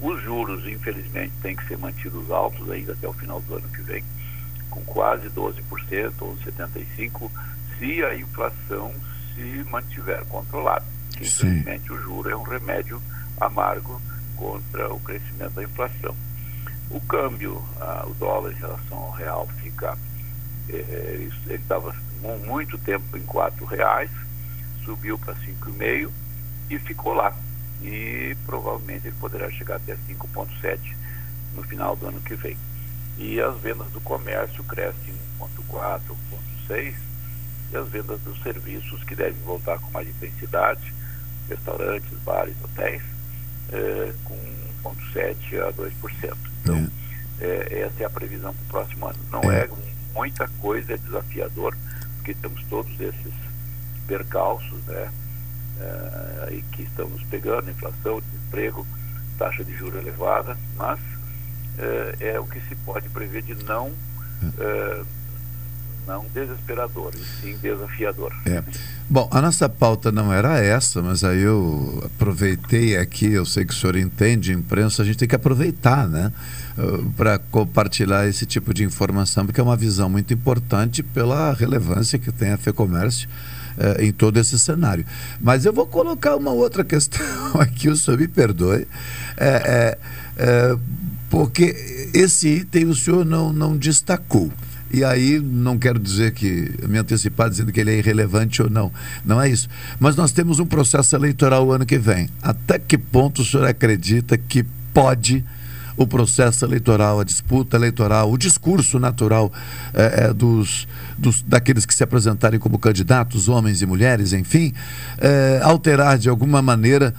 Os juros, infelizmente, têm que ser mantidos altos ainda até o final do ano que vem, com quase 12%, 11,75%, se a inflação se mantiver controlada. Infelizmente, o juro é um remédio amargo contra o crescimento da inflação. O câmbio, ah, o dólar em relação ao real fica, eh, ele estava muito tempo em quatro reais, subiu para cinco e ficou lá. E provavelmente ele poderá chegar até 5,7 no final do ano que vem. E as vendas do comércio crescem 1,4, 1,6 e as vendas dos serviços que devem voltar com mais intensidade, restaurantes, bares, hotéis, eh, com 1,7 a 2%. Então, é, essa é a previsão para o próximo ano. Não é. é muita coisa, é desafiador, porque temos todos esses percalços, né? Aí que estamos pegando, inflação, desemprego, taxa de juros elevada, mas é, é, o que se pode prever de não é, não desesperador, e sim desafiador. É. Bom, a nossa pauta não era essa, mas aí eu aproveitei aqui, eu sei que o senhor entende imprensa, a gente tem que aproveitar, né? Uh, Para compartilhar esse tipo de informação, porque é uma visão muito importante pela relevância que tem a FEComércio uh, em todo esse cenário. Mas eu vou colocar uma outra questão aqui, o senhor me perdoe. É, é, porque esse item o senhor não, não destacou. E aí, não quero dizer que, me antecipar dizendo que ele é irrelevante ou não. Não é isso. Mas nós temos um processo eleitoral o ano que vem. Até que ponto o senhor acredita que pode o processo eleitoral, a disputa eleitoral, o discurso natural é, é, dos, dos, daqueles que se apresentarem como candidatos, homens e mulheres, enfim, é, alterar de alguma maneira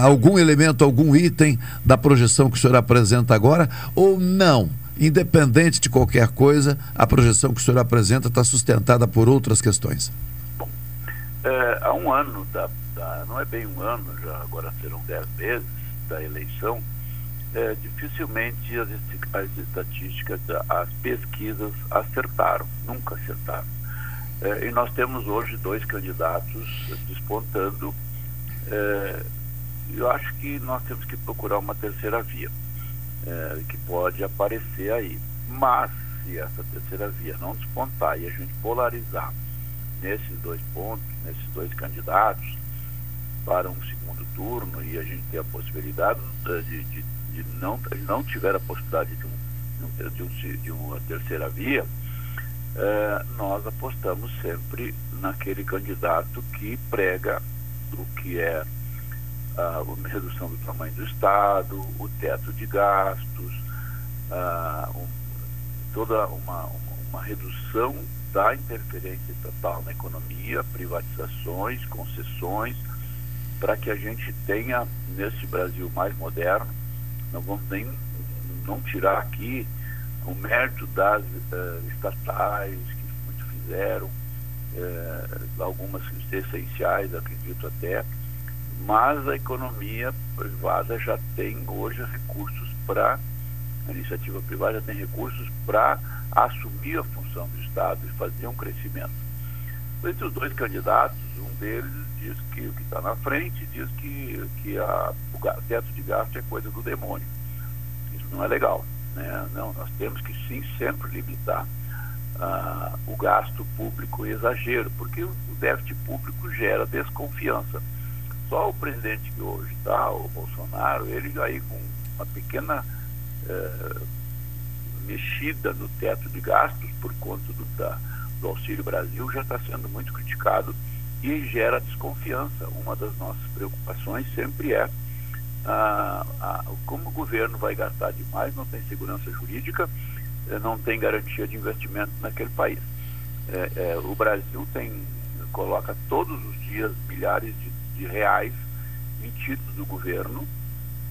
algum elemento, algum item da projeção que o senhor apresenta agora, ou não? independente de qualquer coisa, a projeção que o senhor apresenta está sustentada por outras questões. Bom, é, há um ano, da, da, não é bem um ano, já agora serão dez meses da eleição, é, dificilmente as, as estatísticas, as pesquisas acertaram, nunca acertaram. É, e nós temos hoje dois candidatos despontando. É, eu acho que nós temos que procurar uma terceira via é, que pode aparecer aí. Mas, se essa terceira via não despontar e a gente polarizar nesses dois pontos, nesses dois candidatos, para um segundo turno e a gente ter a possibilidade de, de, de não, não tiver a possibilidade de, um, de, um, de uma terceira via, é, nós apostamos sempre naquele candidato que prega o que é a redução do tamanho do Estado, o teto de gastos, um, toda uma, uma redução da interferência estatal na economia, privatizações, concessões, para que a gente tenha, nesse Brasil mais moderno, não vamos nem não tirar aqui o mérito das uh, estatais, que muito fizeram, uh, algumas essenciais, acredito até, mas a economia privada já tem hoje recursos para, a iniciativa privada já tem recursos para assumir a função do Estado e fazer um crescimento. Entre os dois candidatos, um deles diz que o que está na frente diz que, que a, o teto de gasto é coisa do demônio. Isso não é legal. Né? Não, nós temos que sim sempre limitar ah, o gasto público exagero, porque o déficit público gera desconfiança. Só o presidente que hoje está, o Bolsonaro, ele aí com uma pequena eh, mexida no teto de gastos por conta do, da, do Auxílio Brasil já está sendo muito criticado e gera desconfiança. Uma das nossas preocupações sempre é ah, ah, como o governo vai gastar demais, não tem segurança jurídica, eh, não tem garantia de investimento naquele país. É, é, o Brasil tem coloca todos os dias milhares de, de reais em títulos do governo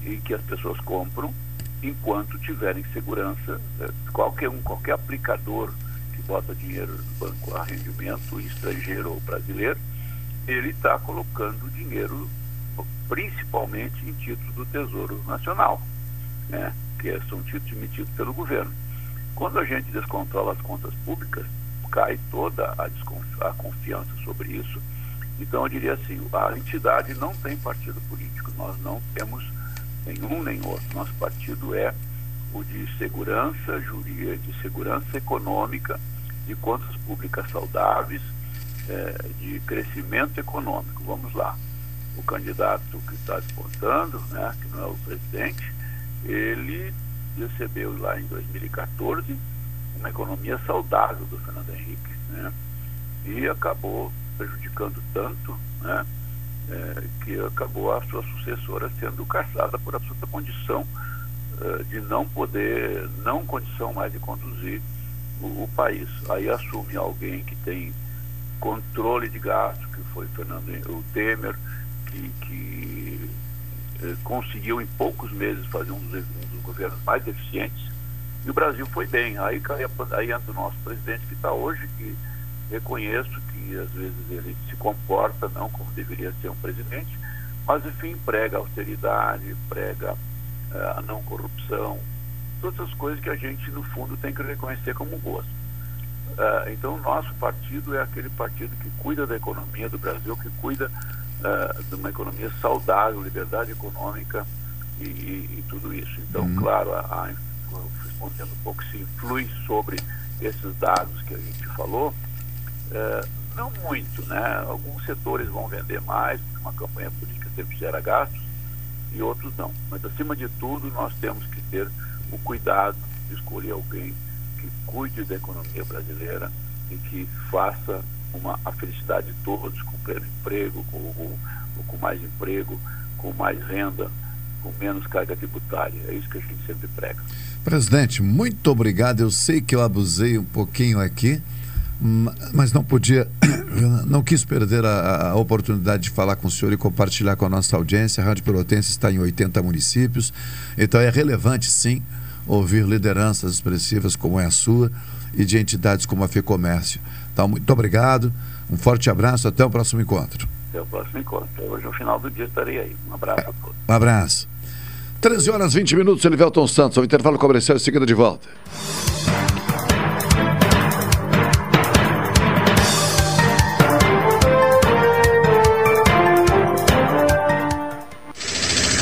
e que as pessoas compram enquanto tiverem segurança. É, qualquer um, qualquer aplicador que bota dinheiro no banco a rendimento estrangeiro ou brasileiro, ele está colocando dinheiro principalmente em títulos do Tesouro Nacional, né, que são títulos emitidos pelo governo. Quando a gente descontrola as contas públicas, cai toda a, a confiança sobre isso. Então, eu diria assim: a entidade não tem partido político, nós não temos nenhum nem outro. Nosso partido é o de segurança jurídica, de segurança econômica, de contas públicas saudáveis, é, de crescimento econômico. Vamos lá. O candidato que está disputando, né, que não é o presidente, ele recebeu lá em 2014 uma economia saudável do Fernando Henrique, né? E acabou prejudicando tanto, né? É, que acabou a sua sucessora sendo caçada por absoluta condição é, de não poder, não condição mais de conduzir o, o, país. Aí assume alguém que tem controle de gasto, que foi Fernando o Temer, que, que é, conseguiu em poucos meses fazer um dos, um dos governos mais eficientes e o Brasil foi bem. Aí, aí entra o nosso presidente que está hoje, que reconheço que às vezes ele se comporta não como deveria ser um presidente, mas enfim, prega austeridade, prega uh, a não corrupção, todas as coisas que a gente no fundo tem que reconhecer como boas. Uh, então o nosso partido é aquele partido que cuida da economia do Brasil, que cuida uh, de uma economia saudável, liberdade econômica e, e, e tudo isso. Então, uhum. claro, a, a respondendo um pouco se influi sobre esses dados que a gente falou, é, não muito, né? Alguns setores vão vender mais, porque uma campanha política sempre gera gastos, e outros não. Mas, acima de tudo, nós temos que ter o cuidado de escolher alguém que cuide da economia brasileira e que faça uma, a felicidade de todos, com pleno emprego, com, com, com mais emprego, com mais renda, com menos carga tributária. É isso que a gente sempre prega. Presidente, muito obrigado. Eu sei que eu abusei um pouquinho aqui, mas não podia, não quis perder a, a, oportunidade de falar com o senhor e compartilhar com a nossa audiência. A Rádio Pelotense está em 80 municípios, então é relevante sim ouvir lideranças expressivas como é a sua e de entidades como a FEComércio. Então, muito obrigado, um forte abraço, até o próximo encontro. Até o próximo encontro. Hoje, no final do dia, estarei aí. Um abraço a todos. Um abraço. 13 horas 20 minutos, Elivelton Santos. O intervalo comercial em seguida de volta.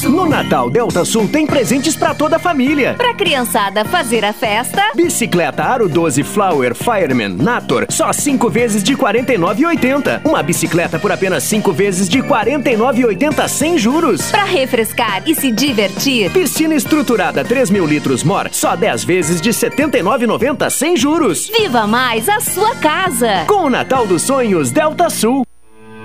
Sul. No Natal Delta Sul tem presentes para toda a família. Pra criançada fazer a festa. Bicicleta Aro 12 Flower Fireman Nator, só 5 vezes de R$ 49,80. Uma bicicleta por apenas 5 vezes de R$ 49,80 sem juros. Pra refrescar e se divertir. Piscina estruturada 3 mil litros Mor, só 10 vezes de R$ 79,90 sem juros. Viva mais a sua casa. Com o Natal dos Sonhos Delta Sul.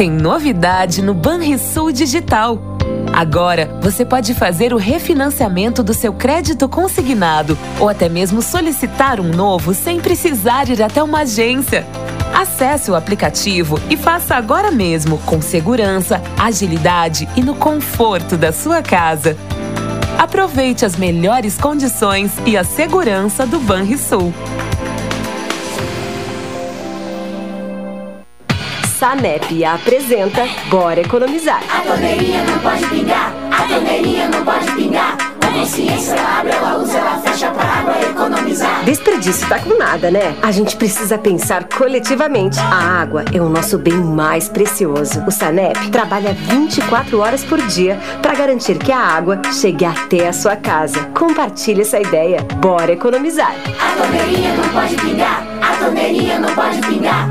Tem novidade no Banrisul Digital. Agora você pode fazer o refinanciamento do seu crédito consignado ou até mesmo solicitar um novo sem precisar ir até uma agência. Acesse o aplicativo e faça agora mesmo, com segurança, agilidade e no conforto da sua casa. Aproveite as melhores condições e a segurança do Banrisul. Sanep apresenta Bora Economizar. A torneirinha não pode pingar, a torneirinha não pode pingar. A consciência ela abre, ela usa, ela fecha pra água economizar. Desperdício tá com nada, né? A gente precisa pensar coletivamente. A água é o nosso bem mais precioso. O Sanep trabalha 24 horas por dia para garantir que a água chegue até a sua casa. Compartilhe essa ideia. Bora economizar. A torneirinha não pode pingar, a torneirinha não pode pingar.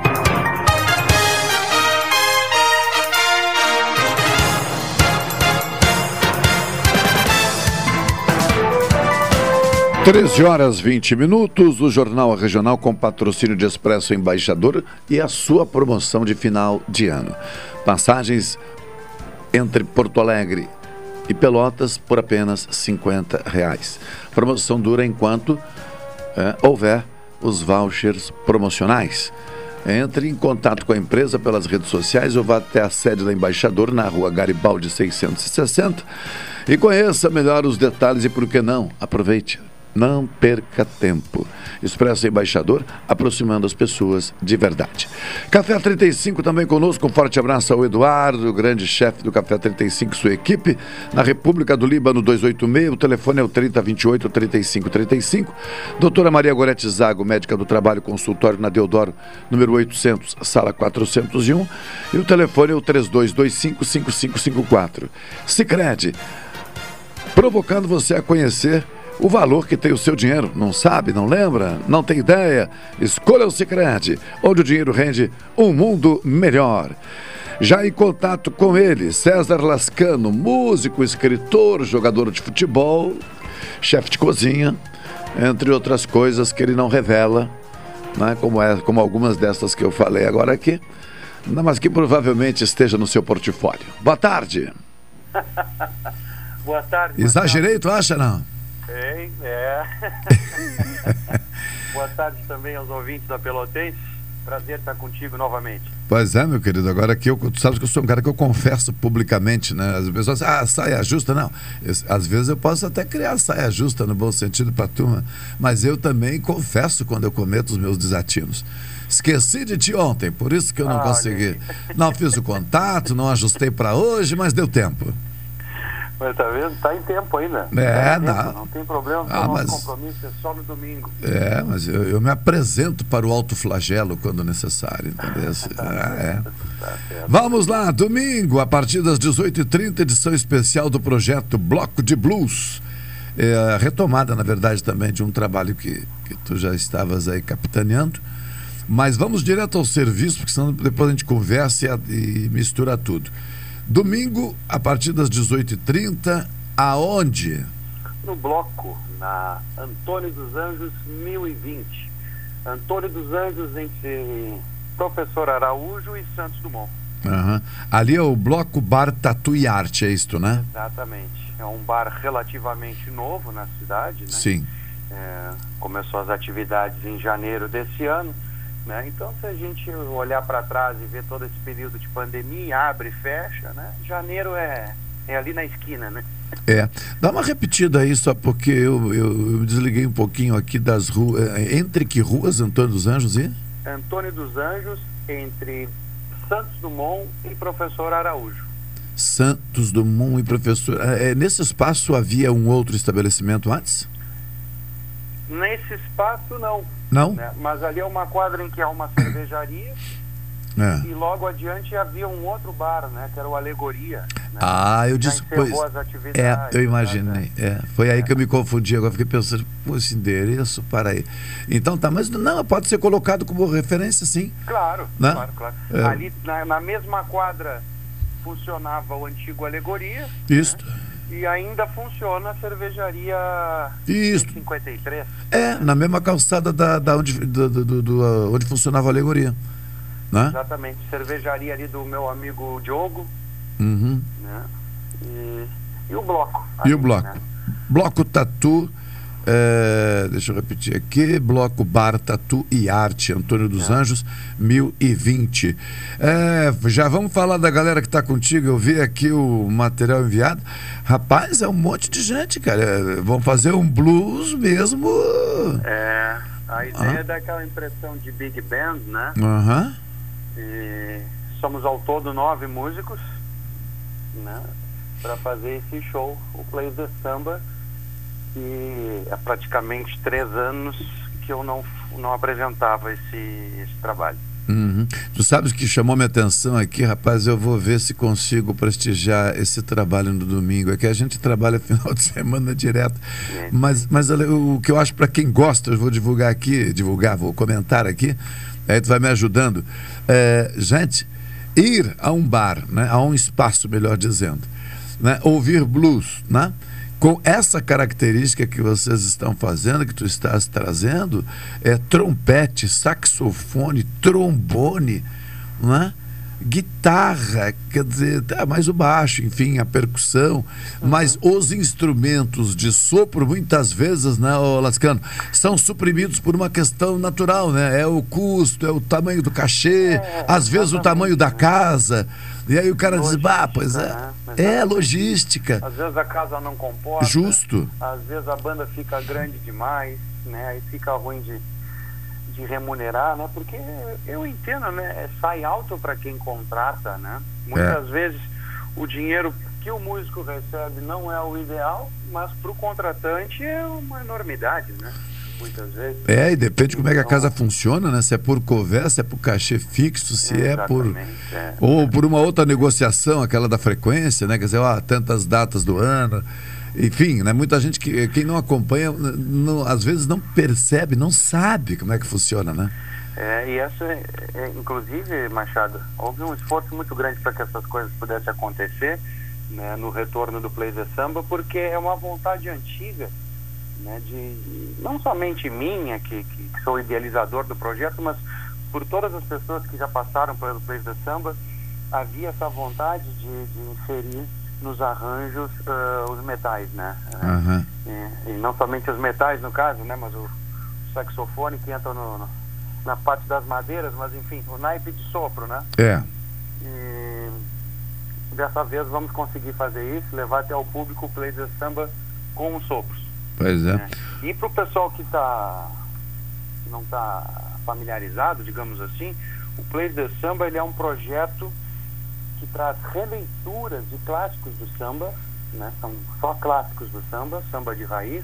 Treze horas 20 minutos, o Jornal Regional com patrocínio de Expresso Embaixador e a sua promoção de final de ano. Passagens entre Porto Alegre e Pelotas por apenas 50 reais. Promoção dura enquanto é, houver os vouchers promocionais. Entre em contato com a empresa pelas redes sociais ou vá até a sede da Embaixador na rua Garibaldi 660 e conheça melhor os detalhes e, por que não, aproveite. Não perca tempo. Expresso Embaixador, aproximando as pessoas de verdade. Café 35 também conosco. Um forte abraço ao Eduardo, grande chefe do Café 35 e sua equipe. Na República do Líbano 286, o telefone é o 3028 3535. Doutora Maria Gorete Zago, médica do trabalho, consultório na Deodoro, número 800, sala 401. E o telefone é o 3225 5554. Sicredi provocando você a conhecer o valor que tem o seu dinheiro. Não sabe, não lembra, não tem ideia? Escolha o Sicredi, onde o dinheiro rende um mundo melhor. Já em contato com ele, César Lascano, músico, escritor, jogador de futebol, chefe de cozinha, entre outras coisas que ele não revela, né, como, é, como algumas dessas que eu falei agora aqui, mas que provavelmente esteja no seu portfólio. Boa tarde. boa tarde. Exagerei, tu acha não? Tem, é. Boa tarde também aos ouvintes da Pelotense. Prazer estar contigo novamente. Pois é, meu querido. Agora que eu, tu sabes que eu sou um cara que eu confesso publicamente, né? As pessoas dizem, ah, saia justa. Não. Eu- às vezes eu posso até criar saia justa no bom sentido pra turma, mas eu também confesso quando eu cometo os meus desatinos. Esqueci de ti ontem, por isso que eu não Ah, consegui. Não fiz o contato, não ajustei pra hoje, mas deu tempo. Mas tá vendo? Tá em tempo ainda. É, Tá tempo, não. Tem problema, Ah, o mas- compromisso é só no domingo. É, mas eu, eu me apresento para o alto flagelo quando necessário, entendeu? Ah, é. Vamos lá, domingo, a partir das 18h30, edição especial do projeto Bloco de Blues. É, retomada, na verdade, também de um trabalho que, que tu já estavas aí capitaneando. Mas vamos direto ao serviço, porque senão depois a gente conversa e, e mistura tudo. Domingo, a partir das 18h30, aonde? No bloco, na Antônio dos Anjos 1020. Antônio dos Anjos entre Professor Araújo e Santos Dumont. Aham. Ali é o Bloco Bar Tatu e Arte, é isto, né? Exatamente. É um bar relativamente novo na cidade, né? Sim. É, começou as atividades em janeiro desse ano. Né? Então, se a gente olhar para trás e ver todo esse período de pandemia, abre e fecha, né? janeiro é, é ali na esquina, né? É. Dá uma repetida aí, só porque eu, eu, eu desliguei um pouquinho aqui das ruas. Entre que ruas, Antônio dos Anjos e? Antônio dos Anjos, entre Santos Dumont e Professor Araújo. Santos Dumont e professor. É, nesse espaço havia um outro estabelecimento antes? Nesse espaço, não. Não? né? Mas ali é uma quadra em que há uma cervejaria É. e logo adiante havia um outro bar, né? Que era o Alegoria. né? Ah, eu disse, pois. as atividades, É, eu né? imaginei. É, foi aí que eu me confundi. Agora fiquei pensando, pô, esse endereço, para aí. Então tá, mas não, pode ser colocado como referência, sim. Claro, Né? claro, claro. É. Ali na, na mesma quadra funcionava o antigo Alegoria Isto. E ainda funciona a cervejaria Isto. 53. É, na mesma calçada da, da onde, do, do- do- onde funcionava a alegoria. Né? Exatamente, cervejaria ali do meu amigo Diogo, Uhum. né? E, e o bloco. E ali, o bloco? né? Bloco Tatu, é, deixa eu repetir aqui, Bloco Bar Tatu e Arte, Antônio dos Anjos, 1020. É, já vamos falar da galera que está contigo, eu vi aqui o material enviado. Rapaz, é um monte de gente, cara. É, Vão fazer um blues mesmo. É, a ideia Ah. é dar aquela impressão de big band, né? Aham. E somos ao todo nove músicos, né? Para fazer esse show, o Play the Samba, que há praticamente três anos que eu não, não apresentava esse, esse trabalho. Uhum. Tu sabes que chamou minha atenção aqui, rapaz, eu vou ver se consigo prestigiar esse trabalho no domingo. É que a gente trabalha final de semana direto. Mas, mas olha, o que eu acho para quem gosta, eu vou divulgar aqui, divulgar, vou comentar aqui, aí tu vai me ajudando. É, gente, ir a um bar, né, a um espaço, melhor dizendo, né, ouvir blues, né? Com essa característica que vocês estão fazendo, que tu estás trazendo, é trompete, saxofone, trombone, né? guitarra, quer dizer, tá, mais o baixo, enfim, a percussão, mas os instrumentos de sopro, muitas vezes, né, Lascano, são suprimidos por uma questão natural, né? É o custo, é o tamanho do cachê, às vezes o tamanho da casa. E aí o cara diz, bah, pois é, é logística. Às vezes a casa não comporta. Justo. Às vezes a banda fica grande demais, né? Aí fica ruim de, de remunerar, né? Porque eu entendo, né? É, sai alto para quem contrata, né? Muitas vezes o dinheiro que o músico recebe não é o ideal, mas para o contratante é uma enormidade, né? Muitas vezes. É, e depende de como é que a casa funciona, né? Se é por cover, se é por cachê fixo, se é por. É. Ou por uma outra negociação, aquela da frequência, né? Quer dizer, ó, tantas datas do ano. Enfim, né? Muita gente que quem não acompanha, não- às vezes não percebe, não sabe como é que funciona, né? É, e essa, é, é, inclusive, Machado, houve um esforço muito grande para que essas coisas pudessem acontecer né, no retorno do Play the Samba, porque é uma vontade antiga, né, de não somente minha, que, que, sou idealizador do projeto, mas por todas as pessoas que já passaram pelo Play the Samba, havia essa vontade de, de inserir nos arranjos ah, os metais, né? Aham. E, e não somente os metais no caso, né, mas o saxofone que entra no, no, na parte das madeiras, mas enfim, o naipe de sopro, né? É. E dessa vez vamos conseguir fazer isso, levar até o público o Play de Samba com os sopros. Pois é. né? E para o pessoal que tá que não está familiarizado, digamos assim, o Play de Samba ele é um projeto que traz releituras de clássicos do samba, né? São só clássicos do samba, samba de raiz.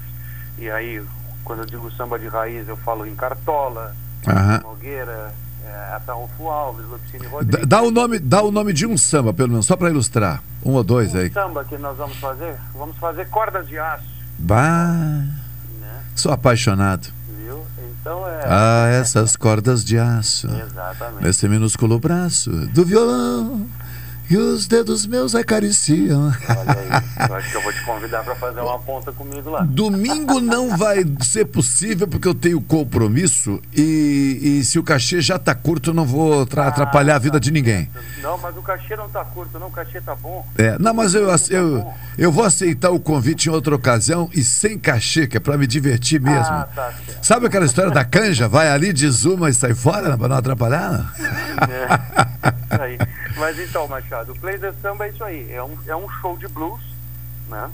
E aí, quando eu digo samba de raiz, eu falo em Cartola, Aham. Nogueira, é, Ataúfo Alves, Lupicine Dá, Rodrigues. dá o nome, dá o nome de um samba, pelo menos, só para ilustrar. Um ou dois aí. samba que nós vamos fazer, vamos fazer cordas de aço, Bah, sou apaixonado. viu? Então é. Ah, essas cordas de aço. Exatamente. Nesse minúsculo braço do violão e os dedos meus acariciam. Eu acho que eu vou te convidar para fazer uma ponta comigo lá. Domingo não vai ser possível porque eu tenho compromisso e, e se o cachê já tá curto, eu não vou tra- atrapalhar a vida de ninguém. Não, mas o cachê não tá curto, não, o cachê tá bom. É, não, mas eu, eu, eu vou aceitar o convite em outra ocasião e sem cachê, que é pra me divertir mesmo. Ah, tá. Sabe aquela história da canja? Vai ali, desuma e sai fora pra não atrapalhar? É, isso aí. Mas então, Machado, o Play the Samba é isso aí. É um, é um show de blues, né?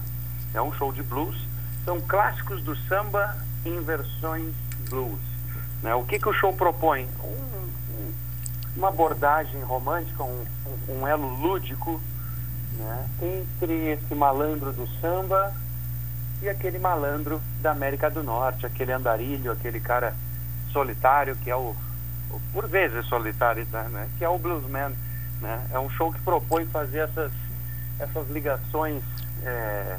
É um show de blues. São clássicos do samba em versões blues. Né? O que, que o show propõe? Um- um- uma abordagem romântica, um, um- elo lúdico né? entre esse malandro do samba e aquele malandro da América do Norte, aquele andarilho, aquele cara solitário que é o, o- por vezes solitário, tá, né? Que é o bluesman, né? É um show que propõe fazer essas essas ligações é,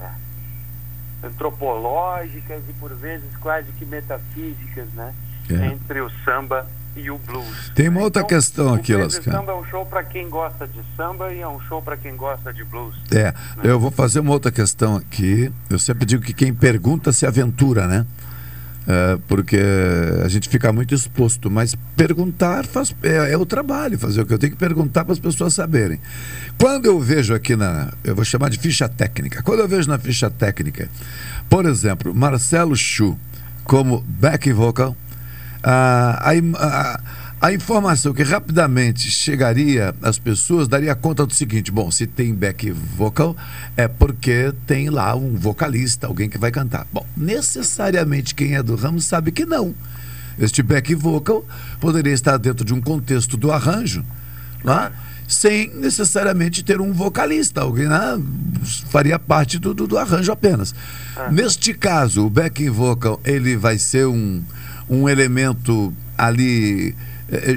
antropológicas e por vezes quase que metafísicas, né? É. Entre o samba e o blues. Tem uma outra questão aqui, O Lascar. Samba é um show para quem gosta de samba e é um show para quem gosta de blues. É, eu vou fazer uma outra questão aqui. Eu sempre digo que quem pergunta se aventura, né? É, porque a gente fica muito exposto, mas perguntar faz, é, é o trabalho, fazer o que eu tenho que perguntar para as pessoas saberem. Quando eu vejo aqui na, eu vou chamar de ficha técnica, quando eu vejo na ficha técnica, por exemplo, Marcelo Chu como back vocal, ah, a, a- a informação que rapidamente chegaria às pessoas daria conta do seguinte: bom, se tem back vocal, é porque tem lá um vocalista, alguém que vai cantar. Bom, necessariamente quem é do ramo sabe que não. Este back vocal poderia estar dentro de um contexto do arranjo, lá, sem necessariamente ter um vocalista, alguém né, faria parte do, do, do arranjo apenas. Neste caso, o backing vocal ele vai ser um, um elemento ali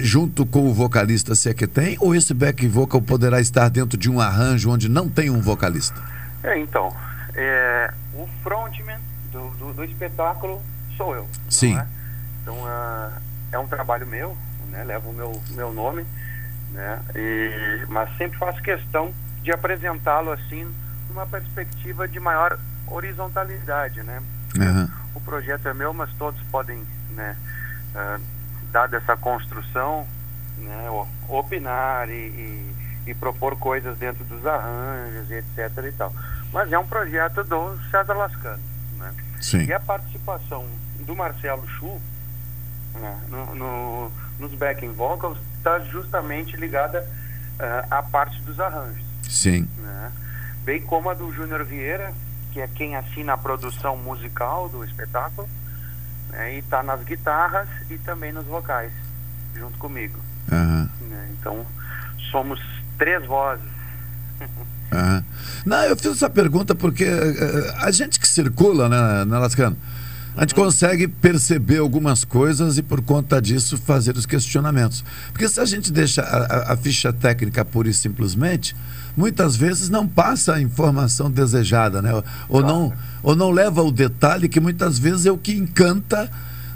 junto com o vocalista, se é que tem, ou esse backing vocal poderá estar dentro de um arranjo onde não tem um vocalista? É, então, é, o frontman do, do, do espetáculo sou eu. Sim. é? Então, ah, é um trabalho meu, né? Leva o meu, meu nome, né? E, mas sempre faço questão de apresentá-lo assim, numa perspectiva de maior horizontalidade, né? Aham. O projeto é meu, mas todos podem, né, ah, dada essa construção, né, opinar e, e- e propor coisas dentro dos arranjos e etc e tal. Mas é um projeto do César Lascano, né? Sim. E a participação do Marcelo Chu né, no, no- nos backing vocals está justamente ligada ah, à parte dos arranjos Sim. né? bem como a do Júnior Vieira, que é quem assina a produção musical do espetáculo, né? e está nas guitarras e também nos vocais, junto comigo. Né? Então, somos três vozes. Aham. Não, eu fiz essa pergunta porque eh, a gente que circula, né, né Lascano, a gente consegue perceber algumas coisas e por conta disso fazer os questionamentos. Porque se a gente deixa a, a- a ficha técnica pura e simplesmente, muitas vezes não passa a informação desejada, né? Ou, não, ou não leva o detalhe que muitas vezes é o que encanta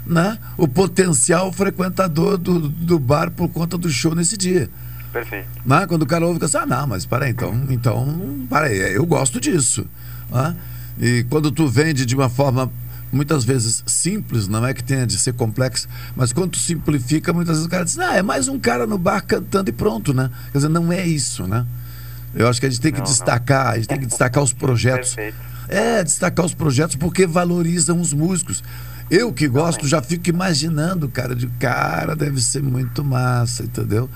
né, o potencial frequentador do, do bar por conta do show nesse dia. Perfeito. Né? Quando o cara ouve, fica assim, ah, não, mas peraí, então, então, peraí, eu gosto disso. né? E quando tu vende de uma forma muitas vezes simples, não é que tenha de ser complexo, mas quando tu simplifica, muitas vezes o cara diz, ah, é mais um cara no bar cantando e pronto, né? Quer dizer, não é isso, né? Eu acho que a gente tem que Não, não. destacar, a gente tem que destacar os projetos. Perfeito. É, destacar os projetos porque valorizam os músicos. Eu que gosto, já fico imaginando, cara, de cara, deve ser muito massa, entendeu?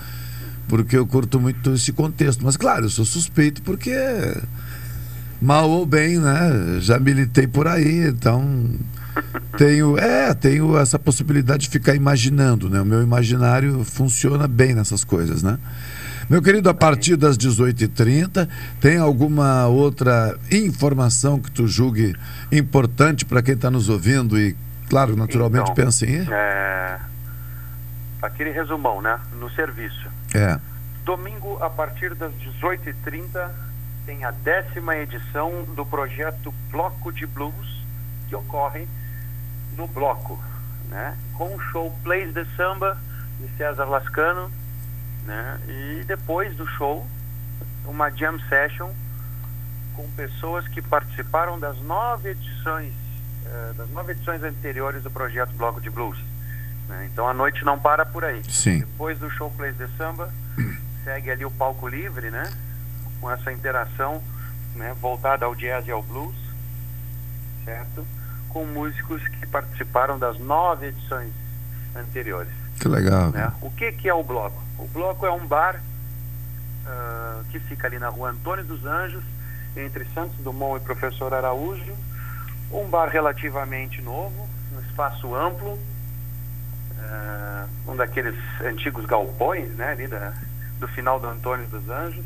Porque eu curto muito esse contexto. Mas, claro, eu sou suspeito porque, mal ou bem, né? Já militei por aí, então. Tenho, é, tenho essa possibilidade de ficar imaginando, né? O meu imaginário funciona bem nessas coisas, né? Meu querido, a partir das 18h30, tem alguma outra informação que tu julgue importante para quem está nos ouvindo e, claro, naturalmente Então, pensa em ir? É, aquele resumão, né? No serviço. É. Domingo, a partir das 18h30, tem a décima edição do projeto Bloco de Blues, que ocorre no Bloco, né? Com o show Plays de Samba, de César Lascano, né? E depois do show, uma jam session com pessoas que participaram das nove edições, eh, das nove edições anteriores do projeto Bloco de Blues. né? Então a noite não para por aí. Sim. Depois do show Plays de Samba, segue ali o palco livre, né? Com essa interação, né? Voltada ao jazz e ao blues, certo? Com músicos que participaram das nove edições anteriores. Que legal. né? O que, que é o Bloco? O Bloco é um bar ah, que fica ali na rua Antônio dos Anjos, entre Santos Dumont e Professor Araújo. Um bar relativamente novo, um espaço amplo, ah, um daqueles antigos galpões, né, ali da, do final do Antônio dos Anjos,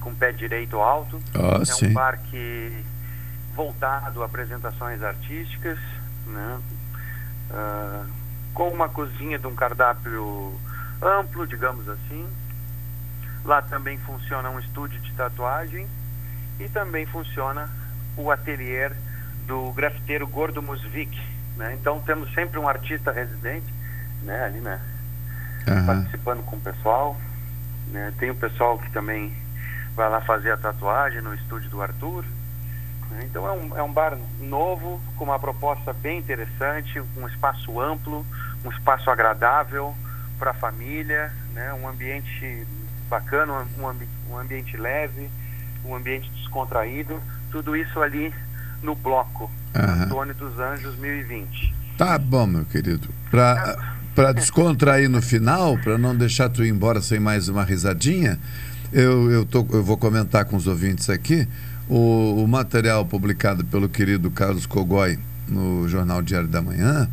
com pé direito alto. Ah, é sim. um bar que voltado a apresentações artísticas, né? Ah, com uma cozinha de um cardápio amplo, digamos assim. Lá também funciona um estúdio de tatuagem e também funciona o ateliê do grafiteiro Gordo Musvik. Né? Então temos sempre um artista residente né? ali né? participando com o pessoal. Né? Tem o pessoal que também vai lá fazer a tatuagem no estúdio do Arthur. né? Então é um, é um bar novo, com uma proposta bem interessante, um espaço amplo, um espaço agradável para a família, né? um ambiente bacana, um, ambi um ambiente leve, um ambiente descontraído. Tudo isso ali no bloco Antônio dos Anjos 2020. Tá bom, meu querido. Pra, pra descontrair no final, para não deixar tu ir embora sem mais uma risadinha, eu, eu, tô, eu vou comentar com os ouvintes aqui o, o material publicado pelo querido Carlos Cogói no Jornal Diário da Manhã.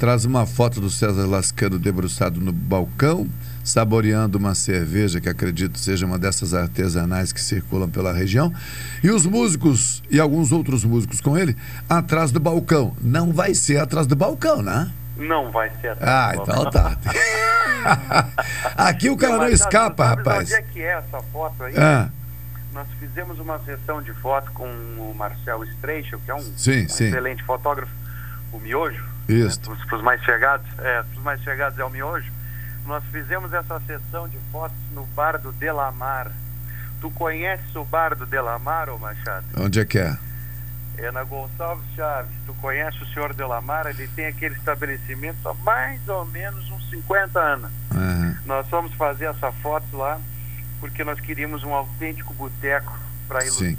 Traz uma foto do César Lascano debruçado no balcão, saboreando uma cerveja que acredito seja uma dessas artesanais que circulam pela região. E os músicos e alguns outros músicos com ele atrás do balcão. Não vai ser atrás do balcão, né? Não vai ser assim. Ah, então tá. Aqui o cara não sabe- escapa, sabe rapaz. Onde é que é essa foto aí? Ah. Nós fizemos uma sessão de foto com o Marcel Streichel, que é um, Sim, um sim. excelente fotógrafo, o Miojo. Isso. Né, para os mais chegados, é, pros mais chegados é o Miojo. Nós fizemos essa sessão de fotos no bar do Delamar. Tu conheces o bar do Delamar, ô Machado? Onde é que é? É na Gonçalves Chaves. Tu conhece o senhor Delamar? Ele tem aquele estabelecimento há mais ou menos uns 50 anos. Aham. Nós fomos fazer essa foto lá porque nós queríamos um autêntico boteco para Sim.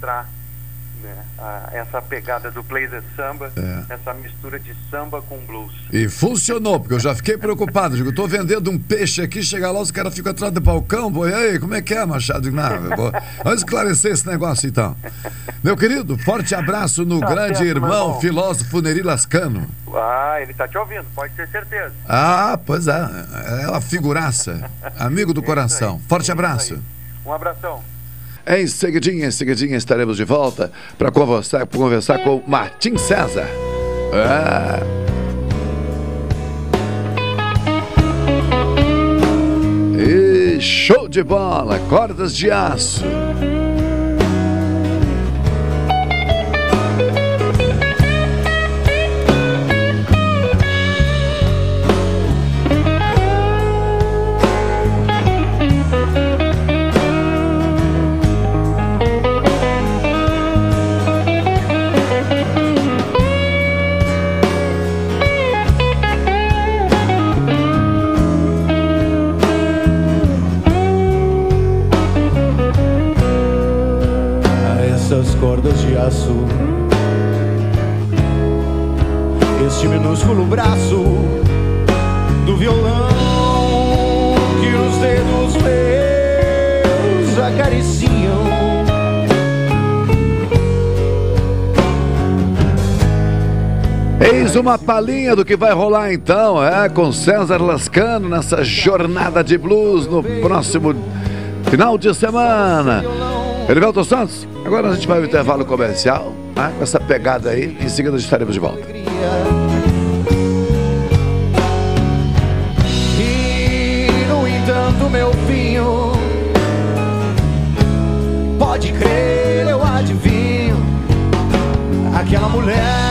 Né, a- essa pegada do de samba, É. essa mistura de samba com blues. E funcionou, porque eu já fiquei preocupado. Digo, eu tô vendendo um peixe aqui, chega lá, os caras ficam atrás do balcão, e aí, como é que é, Machado? Digo, não, vou- vamos esclarecer esse negócio então. Meu querido, forte abraço no Tá grande certo, irmão, irmão. filósofo Neri Lascano. Ah, ele tá te ouvindo, pode ter certeza. Ah, pois é, é uma figuraça. Amigo do coração. Forte abraço. Um abração. Em seguidinha, em seguidinha estaremos de volta para conversar, pra conversar com Martim César. E show de bola, cordas de aço. braço, este minúsculo braço do violão que os dedos meus acariciam. Eis uma palhinha do que vai rolar então, é, com César Lascano nessa jornada de blues no próximo final de semana. Elivelto Santos, agora a gente vai ao intervalo comercial, né, com essa pegada aí, em seguida estaremos de volta. E no entanto, meu vinho, pode crer, eu adivinho. Aquela mulher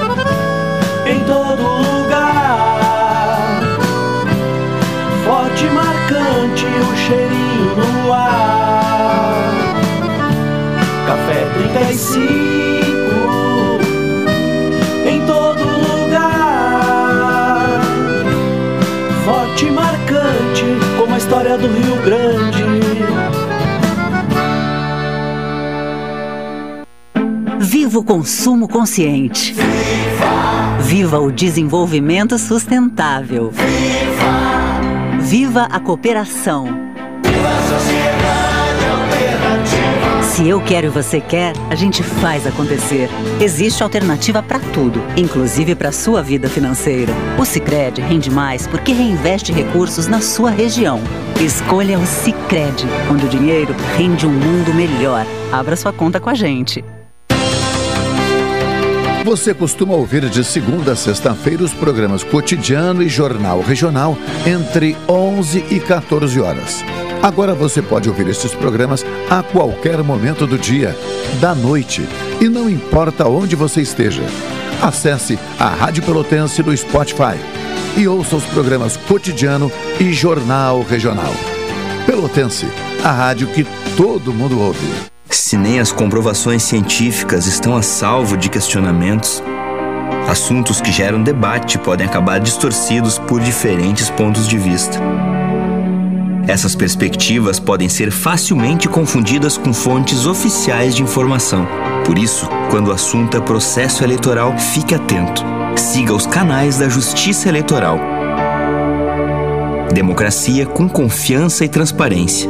35 em todo lugar. Forte marcante como a história do Rio Grande. Viva o consumo consciente. Viva o desenvolvimento sustentável. Viva a cooperação. Se eu quero e você quer, a gente faz acontecer. Existe alternativa para tudo, inclusive para sua vida financeira. O Sicredi rende mais porque reinveste recursos na sua região. Escolha o Sicredi, onde o dinheiro rende um mundo melhor. Abra sua conta com a gente. Você costuma ouvir de segunda a sexta-feira os programas Cotidiano e Jornal Regional entre 11 e 14 horas. Agora você pode ouvir estes programas a qualquer momento do dia, da noite, e não importa onde você esteja. Acesse a Rádio Pelotense no Spotify e ouça os programas Cotidiano e Jornal Regional. Pelotense, a rádio que todo mundo ouve. Se nem as comprovações científicas estão a salvo de questionamentos, assuntos que geram debate podem acabar distorcidos por diferentes pontos de vista. Essas perspectivas podem ser facilmente confundidas com fontes oficiais de informação. Por isso, quando o assunto é processo eleitoral, fique atento. Siga os canais da Justiça Eleitoral. Democracia com confiança e transparência.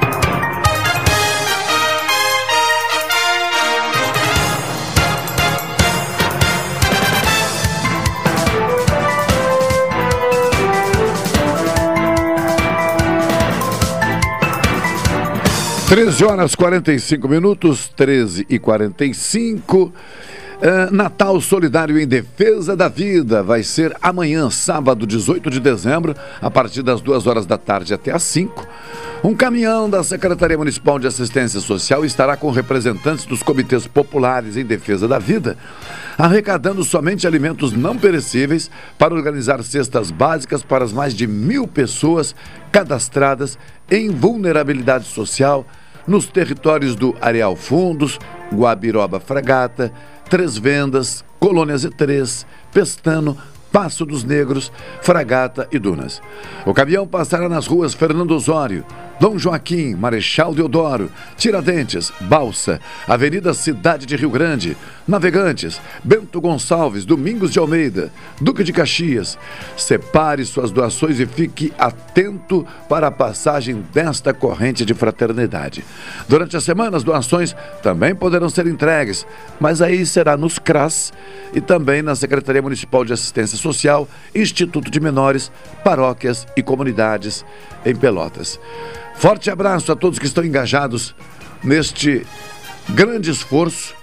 Treze horas 45 minutos, 13 e 45. É, Natal Solidário em Defesa da Vida vai ser amanhã, sábado, 18 de dezembro, a partir das 2 horas da tarde até às 5. Um caminhão da Secretaria Municipal de Assistência Social estará com representantes dos comitês populares em defesa da vida, arrecadando somente alimentos não perecíveis para organizar cestas básicas para as mais de mil pessoas cadastradas em vulnerabilidade social nos territórios do Areal Fundos, Guabiroba Fragata, Três Vendas, Colônia Z3, Pestano, Passo dos Negros, Fragata e Dunas. O caminhão passará nas ruas Fernando Osório, Dom Joaquim, Marechal Deodoro, Tiradentes, Balsa, Avenida Cidade de Rio Grande, Navegantes, Bento Gonçalves, Domingos de Almeida, Duque de Caxias. Separe suas doações e fique atento para a passagem desta corrente de fraternidade. Durante a semana, as doações também poderão ser entregues, mas aí será nos CRAS e também na Secretaria Municipal de Assistência Social, Instituto de Menores, paróquias e comunidades em Pelotas. Forte abraço a todos que estão engajados neste grande esforço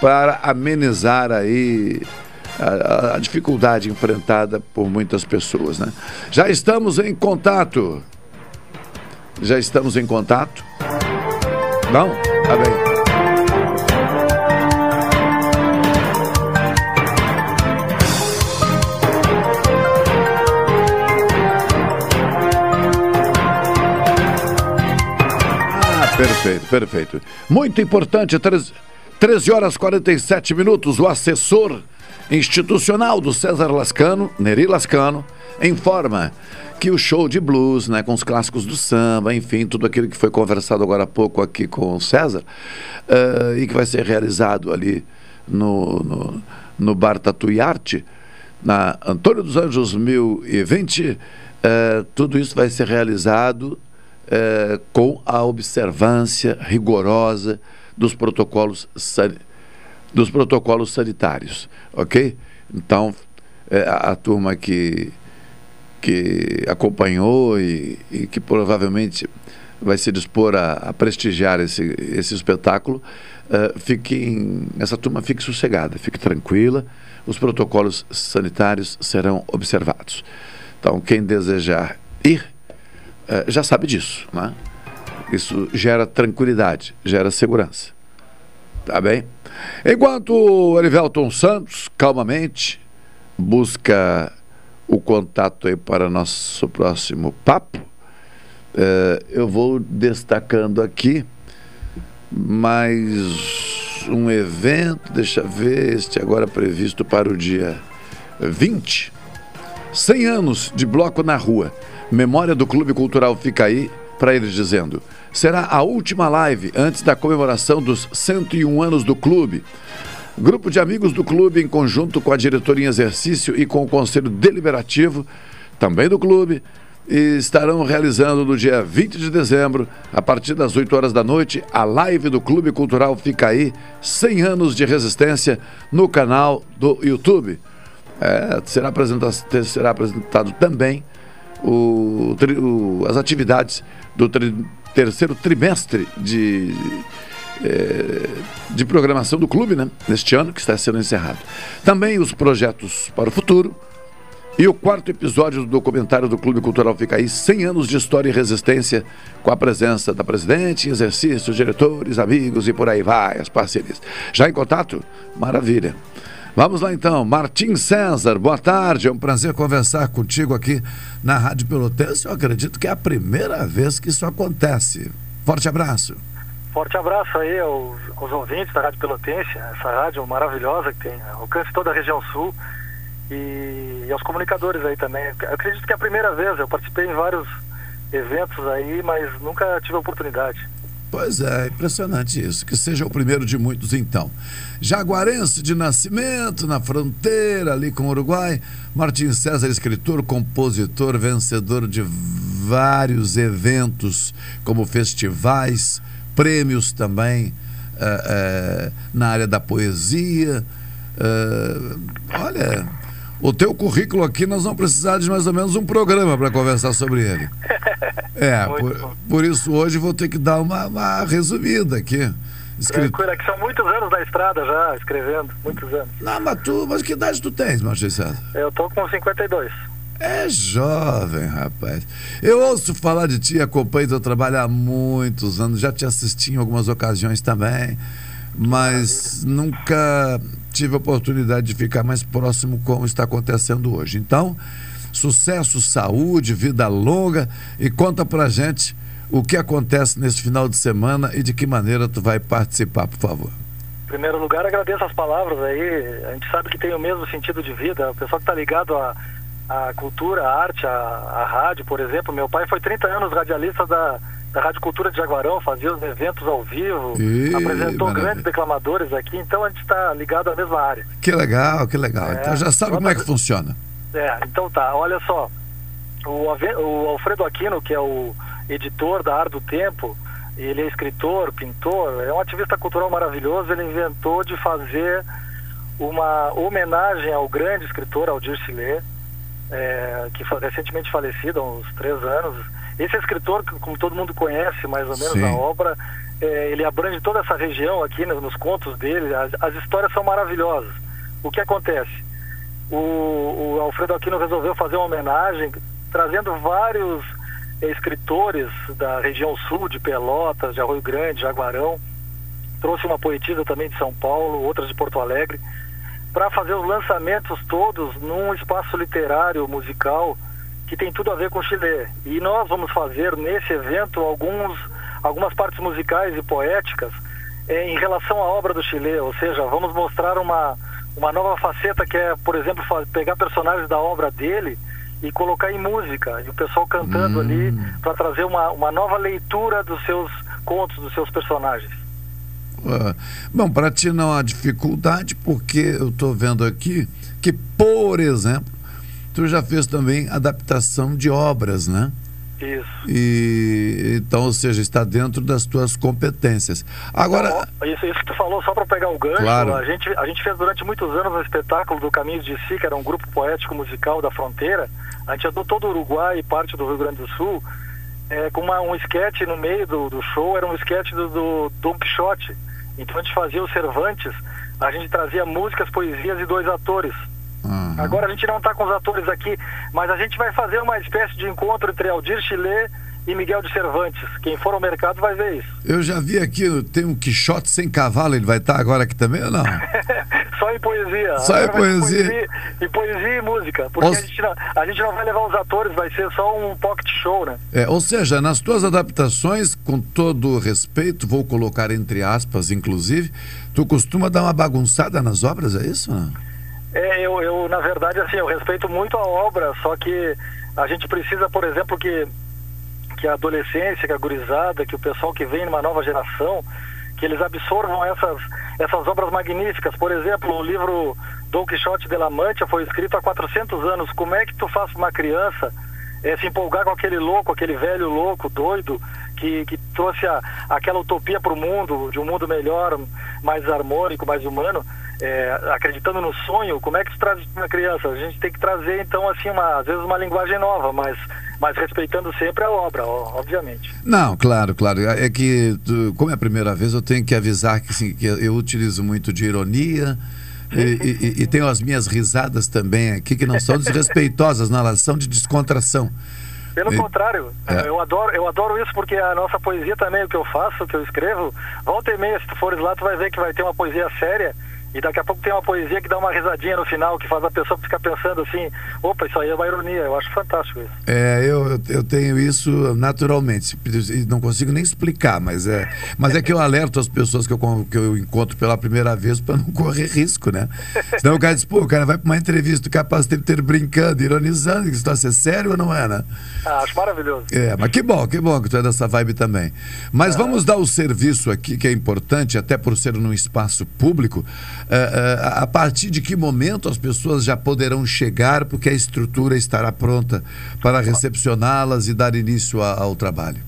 para amenizar aí a, a, dificuldade enfrentada por muitas pessoas, né? Já estamos em contato. Já estamos em contato? Não? Tá bem. Perfeito, perfeito. Muito importante, 13, 13 horas 47 minutos, o assessor institucional do César Lascano, Neri Lascano, informa que o show de blues, né, com os clássicos do samba, enfim, tudo aquilo que foi conversado agora há pouco aqui com o César, uh, e que vai ser realizado ali no, no, no Bar Tatuí Arte, na Antônio dos Anjos 1020, uh, tudo isso vai ser realizado uh, com a observância rigorosa dos protocolos dos protocolos sanitários, ok? Então, é, a, a, turma que, que acompanhou e, e, que provavelmente vai se dispor a, a prestigiar esse, esse espetáculo, uh, fique essa turma fique sossegada, fique tranquila, os protocolos sanitários serão observados. Então, quem desejar ir, já sabe disso, né? Isso gera tranquilidade, gera segurança. Tá bem? Enquanto o Erivelton Santos, calmamente, busca o contato aí para nosso próximo papo, é, eu vou destacando aqui mais um evento, deixa ver, este agora previsto para o dia 20. 100 anos de bloco na rua. Memória do Clube Cultural fica aí para eles dizendo: será a última live antes da comemoração dos 101 anos do clube. Grupo de amigos do clube, em conjunto com a diretoria em exercício e com o conselho deliberativo, também do clube, estarão realizando no dia 20 de dezembro, a partir das 8 horas da noite, a live do Clube Cultural Fica Aí, 100 anos de resistência, no canal do YouTube. É, será, apresentado, será apresentado também o, o, as atividades do tri, terceiro trimestre de, é, de programação do clube, né? Neste ano que está sendo encerrado. Também os projetos para o futuro. E o quarto episódio do documentário do Clube Cultural Fica aí, 100 anos de história e resistência, com a presença da presidente, exercício, diretores, amigos e por aí vai, as parcerias. Já em contato? Maravilha. Vamos lá então, Martim César, boa tarde, é um prazer conversar contigo aqui na Rádio Pelotense. Eu acredito que é a primeira vez que isso acontece. Forte abraço. Forte abraço aí aos, aos ouvintes da Rádio Pelotense, essa rádio maravilhosa que tem alcance toda a região sul e, e aos comunicadores aí também. Eu acredito que é a primeira vez, eu participei em vários eventos aí, mas nunca tive a oportunidade. Pois é, impressionante isso. Que seja o primeiro de muitos, então. Jaguarense de nascimento, na fronteira ali com o Uruguai. Martim César, escritor, compositor, vencedor de vários eventos, como festivais, prêmios também uh, uh, na área da poesia. Uh, olha, o teu currículo aqui nós vamos precisar de mais ou menos um programa para conversar sobre ele. É, por, por, isso hoje vou ter que dar uma, uma resumida aqui. Escrito... Tranquilo, é que são muitos anos da estrada já, escrevendo, muitos anos. Não, mas tu, mas que idade tu tens, Martim César? Eu tô com 52. É jovem, rapaz. Eu ouço falar de ti, acompanho teu trabalho há muitos anos, já te assisti em algumas ocasiões também, mas nunca tive a oportunidade de ficar mais próximo como está acontecendo hoje. Então, sucesso, saúde, vida longa e conta pra gente o que acontece nesse final de semana e de que maneira tu vai participar, por favor. Em primeiro lugar, agradeço as palavras aí. A gente sabe que tem o mesmo sentido de vida. O pessoal que está ligado à, à cultura, à arte, à, à rádio, por exemplo. Meu pai foi 30 anos radialista da da Rádio Cultura de Jaguarão, fazia os eventos ao vivo, Ih, apresentou maravilha. grandes declamadores aqui, então a gente está ligado à mesma área. Que legal, que legal. É, então já sabe como é que funciona. É, então tá, olha só. O, o Alfredo Aquino, que é o editor da Ar do Tempo, ele é escritor, pintor, é um ativista cultural maravilhoso, ele inventou de fazer uma homenagem ao grande escritor Aldir Chilé, é, que foi recentemente falecido há uns três anos. Esse escritor, como todo mundo conhece mais ou menos Sim. a obra, é, ele abrange toda essa região aqui nos, nos contos dele, as, as histórias são maravilhosas. O que acontece? o, o Alfredo Aquino resolveu fazer uma homenagem, trazendo vários eh, escritores da região sul, de Pelotas, de Arroio Grande, Jaguarão. Trouxe uma poetisa também de São Paulo, outras de Porto Alegre, para fazer os lançamentos todos num espaço literário, musical, que tem tudo a ver com o Chile. E nós vamos fazer nesse evento alguns, algumas partes musicais e poéticas eh, em relação à obra do Chile, ou seja, vamos mostrar uma, uma nova faceta que é, por exemplo, pegar personagens da obra dele e colocar em música, e o pessoal cantando ali para trazer uma, uma nova leitura dos seus contos, dos seus personagens. Ah, bom, para ti não há dificuldade, porque eu estou vendo aqui que, por exemplo, tu já fez também adaptação de obras, né? Isso. E então, ou seja, está dentro das tuas competências. Agora, Isso, isso que tu falou, só para pegar o gancho, Claro. a, gente, a gente fez durante muitos anos um espetáculo do Caminhos de Si, que era um grupo poético musical da fronteira. A gente andou todo o Uruguai e parte do Rio Grande do Sul, é, com uma, um esquete no meio do, do show, era um esquete do, do Dom Quixote. Então a gente fazia o Cervantes, a gente trazia músicas, poesias e dois atores. Agora a gente não está com os atores aqui, mas a gente vai fazer uma espécie de encontro entre Aldir Chile e Miguel de Cervantes. Quem for ao mercado vai ver isso. eu já vi aqui, tem um Quixote sem cavalo, ele vai estar agora aqui também ou não? Só em poesia. Só em Agora ser poesia. poesia. E poesia e música. Porque Os- a, gente não, a gente não vai levar os atores, vai ser só um pocket show, né? É, ou seja, nas tuas adaptações, com todo o respeito, vou colocar entre aspas, inclusive, tu costuma dar uma bagunçada nas obras, é isso? Não? É, eu, eu, na verdade, assim, eu respeito muito a obra, só que a gente precisa, por exemplo, que, que a adolescência, que a gurizada, que o pessoal que vem numa nova geração, que eles absorvam essas, essas obras magníficas. Por exemplo, o livro Dom Quixote de la Mancha foi escrito há 400 anos. Como é que tu faz uma criança eh, se empolgar com aquele louco, aquele velho louco, doido, que, que trouxe a, aquela utopia para o mundo, de um mundo melhor, mais harmônico, mais humano, eh, acreditando no sonho, como é que tu traz para uma criança? A gente tem que trazer, então, assim, uma, às vezes uma linguagem nova, mas, mas respeitando sempre a obra, obviamente. Não, claro, claro. É que, tu- como é a primeira vez, eu tenho que avisar que, assim, que eu utilizo muito de ironia. E, e- e tenho as minhas risadas também aqui, que não são desrespeitosas, não, elas são de descontração. Pelo E- contrário, É. eu adoro, eu adoro isso porque a nossa poesia também, o que eu faço, o que eu escrevo, volta e meia, se tu fores lá, tu vai ver que vai ter uma poesia séria e daqui a pouco tem uma poesia que dá uma risadinha no final, que faz a pessoa ficar pensando assim, opa, isso aí é uma ironia, eu acho fantástico isso. É, eu, eu- tenho isso naturalmente, não consigo nem explicar, mas é, mas é que eu alerto as pessoas que eu, que eu encontro pela primeira vez para não correr risco, né? Senão o cara diz, pô, o cara vai para uma entrevista, o capaz de ter brincando, ironizando, que isso está ser sério ou não é, né? Ah, acho maravilhoso. É, mas que bom, que bom que tu é dessa vibe também. Mas vamos dar o serviço aqui, que é importante, até por ser num espaço público. É, é, a partir de que momento as pessoas já poderão chegar, porque a estrutura estará pronta para recepcioná-las e dar início ao trabalho?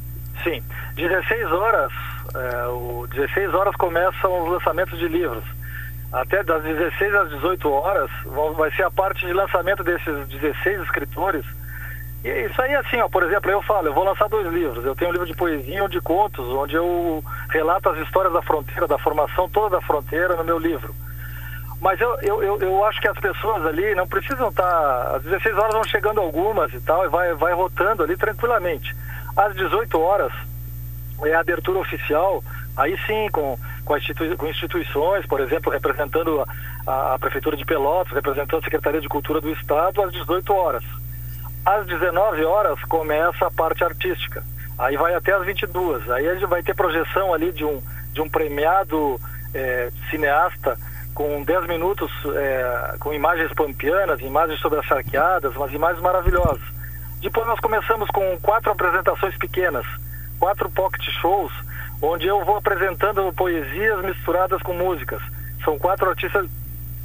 Sim, 16 horas, é, o 16 horas começam os lançamentos de livros. Até das 16 às 18 horas vão- vai ser a parte de lançamento desses 16 escritores. E isso aí assim, ó, por exemplo, eu falo, eu vou lançar dois livros. Eu tenho um livro de poesia e um de contos, onde eu relato as histórias da fronteira, da formação toda da fronteira no meu livro. Mas eu, eu, eu, eu acho que as pessoas ali não precisam estar. Às 16 horas vão chegando algumas e tal, e vai, vai rotando ali tranquilamente. Às 18 horas é a abertura oficial, aí sim, com, com, institui- com instituições, por exemplo, representando a, a, Prefeitura de Pelotas, representando a Secretaria de Cultura do Estado, às 18 horas. Às 19 horas começa a parte artística. Aí vai até às 22. Aí a gente vai ter projeção ali de um, de um premiado eh, cineasta com 10 minutos, eh, com imagens pampianas, imagens sobre as umas imagens maravilhosas. Depois nós começamos com quatro apresentações pequenas, quatro pocket shows, onde eu vou apresentando poesias misturadas com músicas. São quatro artistas,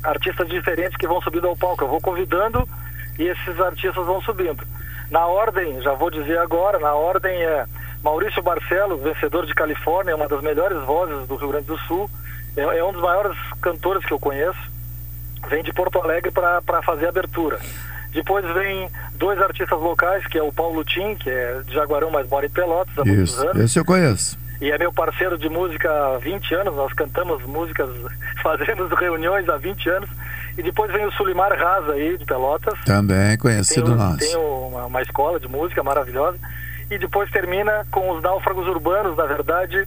artistas diferentes que vão subindo ao palco. Eu vou convidando e esses artistas vão subindo. Na ordem, já vou dizer agora, na ordem é Maurício Barcelos, vencedor de Califórnia, uma das melhores vozes do Rio Grande do Sul, é, é um dos maiores cantores que eu conheço, vem de Porto Alegre para fazer abertura. Depois vem dois artistas locais, que é o Paulo Tim, que é de Jaguarão, mas mora em Pelotas há muitos Isso, anos. esse eu conheço. E é meu parceiro de música há 20 anos, nós cantamos músicas, fazemos reuniões há 20 anos. E depois vem o Sulimar Raza aí, de Pelotas. Também conhecido tem, nosso. Tem uma, uma escola de música maravilhosa. E depois termina com os náufragos urbanos, na verdade,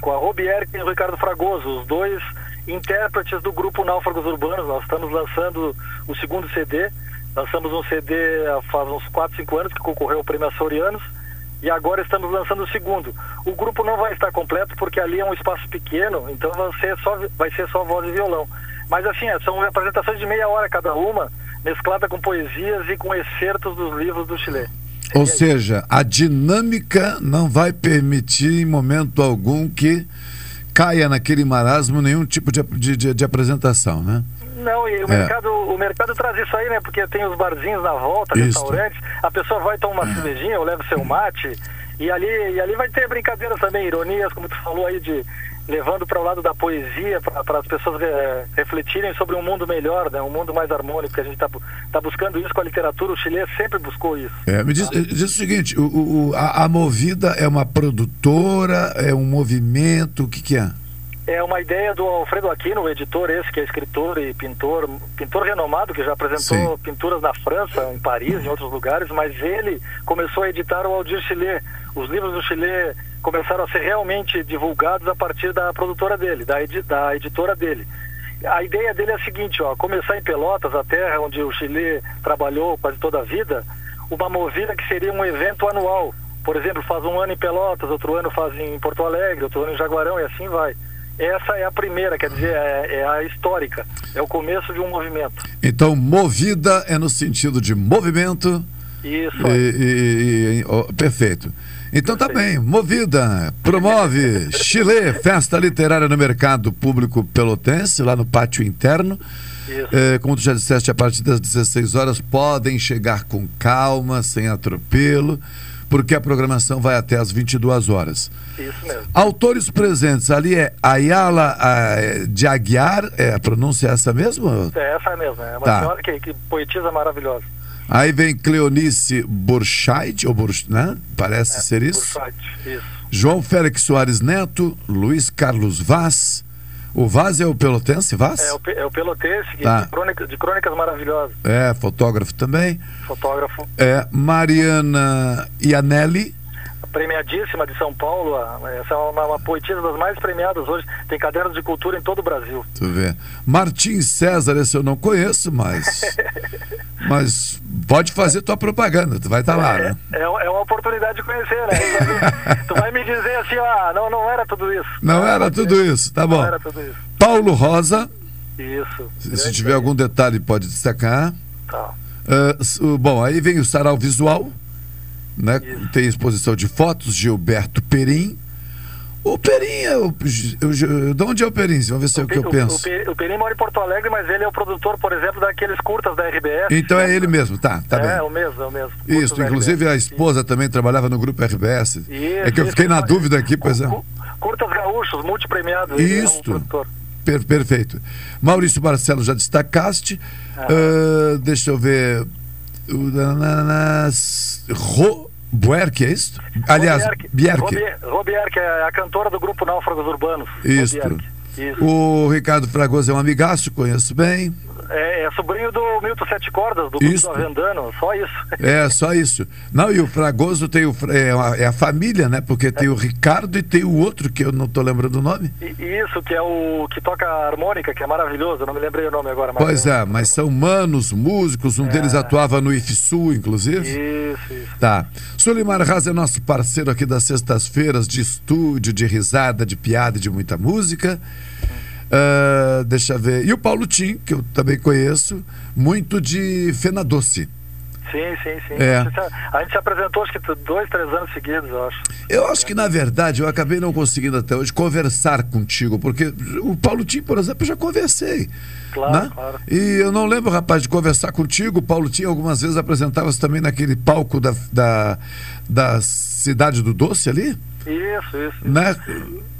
com a Robier e o Ricardo Fragoso, os dois intérpretes do grupo Náufragos Urbanos. Nós estamos lançando o segundo CD. Lançamos um CD faz uns 4, 5 anos que concorreu ao Prêmio Açorianos. E agora estamos lançando o segundo. O grupo não vai estar completo porque ali é um espaço pequeno, então vai ser só, vai ser só voz e violão. Mas assim, é, são apresentações de meia hora cada uma, mesclada com poesias e com excertos dos livros do Chile. Ou seja, a dinâmica não vai permitir em momento algum que caia naquele marasmo nenhum tipo de, de, de- apresentação, né? Não, e o, É. mercado, o mercado traz isso aí, né? Porque tem os barzinhos na volta, Isso. restaurantes, a pessoa vai tomar uma cervejinha, ou leva seu mate, e ali, e ali vai ter brincadeiras também, ironias, como tu falou aí, de levando para o lado da poesia, para as pessoas eh, refletirem sobre um mundo melhor, né? um mundo mais harmônico, que a gente está tá buscando isso com a literatura, o Chile sempre buscou isso. É, me diz, diz o seguinte, o- o- a, a Movida é uma produtora, é um movimento, o que que é? É uma ideia do Alfredo Aquino, o editor esse que é escritor e pintor, pintor renomado que já apresentou pinturas na França, em Paris, em outros lugares, mas ele começou a editar o Aldir Chile. Os livros do Chile começaram a ser realmente divulgados a partir da produtora dele, da, edi- da editora dele. A ideia dele é a seguinte, ó, começar em Pelotas, a terra onde o Chile trabalhou quase toda a vida, uma movida que seria um evento anual. Por exemplo, faz um ano em Pelotas, outro ano faz em Porto Alegre, outro ano em Jaguarão e assim vai. Essa é a primeira, quer dizer, é, é a histórica, é o começo de um movimento. Então, movida é no sentido de movimento. Isso. E, e- e- ó, perfeito. Então tá bem, Movida promove Chile, festa literária no mercado público pelotense, lá no pátio interno. É, como tu já disseste, a partir das 16 horas podem chegar com calma, sem atropelo, porque a programação vai até as 22 horas. Isso mesmo. Autores presentes ali é Ayala ah, de Aguiar, é, a pronúncia é essa mesmo? É essa mesmo, é uma Tá. senhora que, que poetisa maravilhosa. Aí vem Cleonice Burchait, ou Burch, né? Parece ser isso. Bursite, isso. João Félix Soares Neto, Luiz Carlos Vaz. O Vaz é o pelotense, Vaz? É o, é o Pelotense, que- Tá. de, crônica- de crônicas maravilhosas, É, fotógrafo também. fotógrafo. É, Mariana Ianelli. Premiadíssima de São Paulo. Essa é uma, uma poetisa das mais premiadas hoje. Tem cadernos de cultura em todo o Brasil. Tu vê. Martim César, esse eu não conheço, mas. mas pode fazer tua propaganda, tu vai estar lá, né? É, é uma oportunidade de conhecer, né? tu vai me dizer assim, ah, não, não era tudo isso. Não era tudo isso, tá bom. Não era tudo isso. Paulo Rosa, Isso. se, tiver algum detalhe, pode destacar. Tá. O- bom, aí vem o sarau visual, né? Tem exposição de fotos, Gilberto Perim. O Perim é o, eu- de onde é o Perim? Vamos ver se é o que eu O, penso. Pe- o Perim mora em Porto Alegre, mas ele é o produtor, por exemplo, daqueles curtas da RBS. Então é ele mesmo, tá, tá é, bem. o mesmo, é o mesmo. Isso, inclusive a esposa também trabalhava no grupo RBS. é que eu isso, fiquei na isso. dúvida aqui, pois é. Curtas Gaúchos, multipremiado. ele é um. Per- perfeito. Maurício Barcelos já destacaste. Ah. Ah, deixa eu ver. Ro Buerque, é isso? Aliás, Bierke. Robier- Robier, que é a cantora do grupo Náufragos Urbanos. Isso. O Ricardo Fragoso é um amigaço, conheço bem. É, é sobrinho do Milton Sete Cordas, do Isso. Avendano, só isso. É, só isso. Não, e o Fragoso tem o, é, a, é a família, né? Porque tem o Ricardo e tem o outro, que eu não tô lembrando o nome. E- isso, que é o que toca a harmônica, que é maravilhoso, eu não me lembrei o nome agora. Mas Pois é, mas são manos, músicos, um deles atuava no IFSU, inclusive. Isso, isso. Tá. Sulimar Raz é nosso parceiro aqui das sextas-feiras de estúdio, de risada, de piada e de muita música. Ah, deixa eu ver. E o Paulo Tim, que eu também conheço, muito de Fena Doce. Sim, sim, sim. É. A, gente, a gente se apresentou acho que dois, três anos seguidos, eu acho. Eu acho que, na verdade, eu acabei não conseguindo até hoje conversar contigo, porque o Paulo Tim, por exemplo, eu já conversei. Claro, né? claro. E eu não lembro, rapaz, de conversar contigo. O Paulo Tim algumas vezes apresentava-se também naquele palco da, da, da Cidade do Doce ali, Isso, isso. né?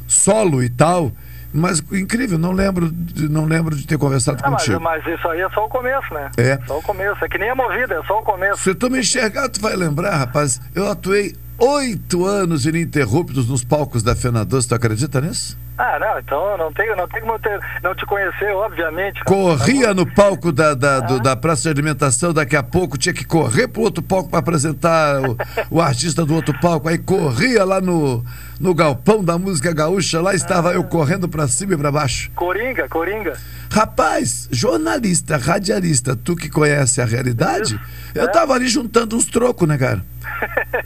Solo e tal. Mas incrível, não lembro, de- não lembro de ter conversado Ah, mas, contigo. mas isso aí é só o começo, né? É. Só o começo. É que nem a movida, é só o começo. Se tu me enxergar, tu vai lembrar, rapaz. Eu atuei oito anos ininterruptos nos palcos da Fena Doce, tu acredita nisso? Ah, não, então não tem, não tem como ter, não te conhecer, obviamente. Corria no palco da, da, do- da praça de alimentação, daqui a pouco tinha que correr pro outro palco para apresentar o, o artista do outro palco. Aí corria lá no, no galpão da música gaúcha, lá estava eu correndo para cima e para baixo. Coringa, Coringa. Rapaz, jornalista, radialista, tu que conhece a realidade, eu tava ali juntando uns trocos, né, cara?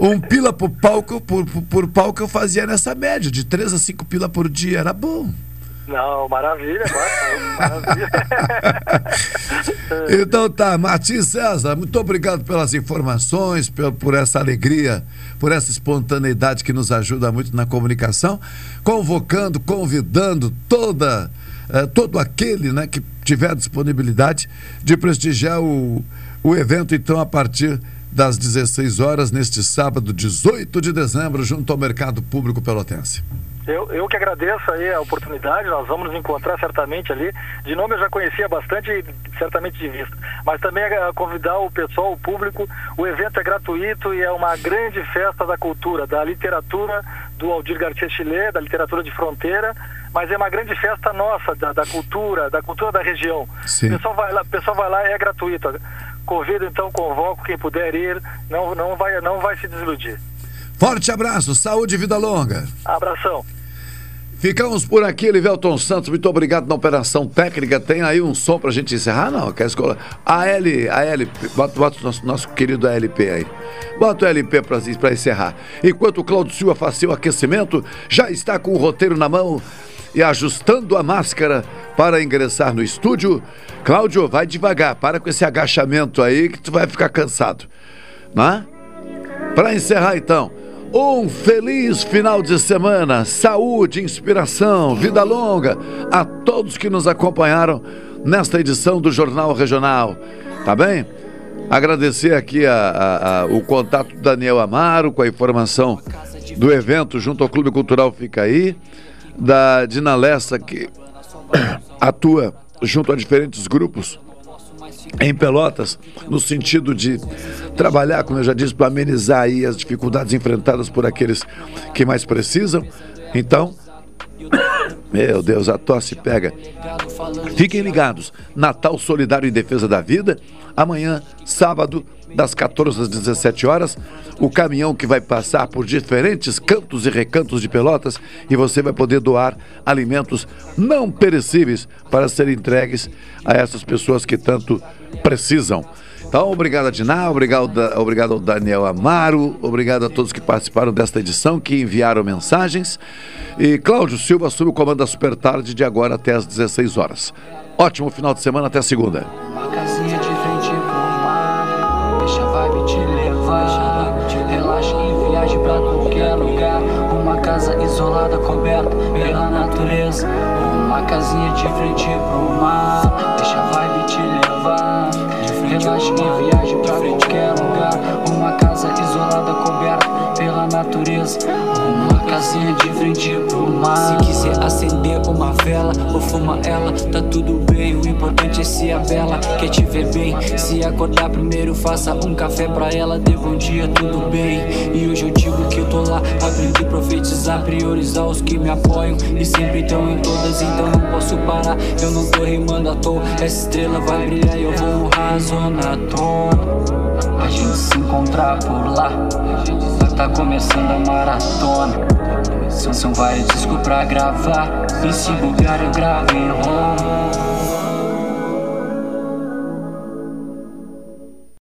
Um pila por palco, por, por, por palco eu fazia nessa média, de três a cinco pila por dia, era bom. Não, maravilha, maravilha. Então tá, Martins César, muito obrigado pelas informações, por, por essa alegria, por essa espontaneidade que nos ajuda muito na comunicação, convocando, convidando toda, eh, todo aquele né, que tiver disponibilidade de prestigiar o, o evento, então, a partir das 16 horas, neste sábado, 18 de dezembro, junto ao Mercado Público Pelotense. Eu, eu que agradeço aí a oportunidade, nós vamos nos encontrar certamente ali. De nome eu já conhecia bastante, certamente de vista. Mas também eh, convidar o pessoal, o público. O evento é gratuito e é uma grande festa da cultura, da literatura do Aldir Garcia Chile, da literatura de fronteira. Mas é uma grande festa nossa, da, da cultura, da cultura da região. Sim. O pessoal vai lá, pessoal vai lá é gratuito. Convido então, convoco quem puder ir, não, não, vai, não vai se desiludir. Forte abraço, saúde e vida longa. Abração. Ficamos por aqui, Elivelton Santos. Muito obrigado na operação técnica. Tem aí um som pra gente encerrar? Não, quer escola. A L, a L, bota, bota o nosso, nosso querido LP aí. Bota o LP pra, pra encerrar. Enquanto o Claudio Silva faz seu aquecimento, já está com o roteiro na mão e ajustando a máscara para ingressar no estúdio. Cláudio, vai devagar, para com esse agachamento aí que tu vai ficar cansado. Né? Para encerrar então, um feliz final de semana, saúde, inspiração, vida longa a todos que nos acompanharam nesta edição do Jornal Regional. Tá bem? Agradecer aqui a- a- a- o contato do Daniel Amaro com a informação do evento junto ao Clube Cultural Fica Aí, da Dina Lessa que atua junto a diferentes grupos em Pelotas, no sentido de trabalhar, como eu já disse, para amenizar aí as dificuldades enfrentadas por aqueles que mais precisam. Então, meu Deus, a tosse pega. Fiquem ligados. Natal Solidário em Defesa da Vida. Amanhã, sábado, das 14 às 17 horas, o caminhão que vai passar por diferentes cantos e recantos de Pelotas e você vai poder doar alimentos não perecíveis para serem entregues a essas pessoas que tanto precisam. Então, obrigado a Diná, obrigado, obrigado ao Daniel Amaro, obrigado a todos que participaram desta edição, que enviaram mensagens. E Cláudio Silva assume o comando da Super Tarde de agora até às 16 horas. Ótimo final de semana, até segunda. Te levar. Relaxa e viaje pra qualquer lugar. Uma casa isolada, coberta pela natureza. Uma casinha de frente pro mar. Deixa a vibe te levar. Relaxa e viaje pra qualquer lugar. Uma casa isolada, coberta pela natureza. Uma casinha de frente pro mar. Se quiser acender uma vela ou fuma ela. Tá tudo bem, o importante é se a vela quer te ver bem. Se acordar primeiro, faça um café pra ela Dê bom dia, tudo bem. E hoje eu digo que eu tô lá Aprendi a profetizar, priorizar os que me apoiam. E sempre estão em todas, então não posso parar. Eu não tô rimando à toa Essa estrela vai brilhar e eu vou zona toda a gente se encontrar por lá. Tá começando a maratona. São, vários discos pra gravar. E se bugar, eu gravo em ROM.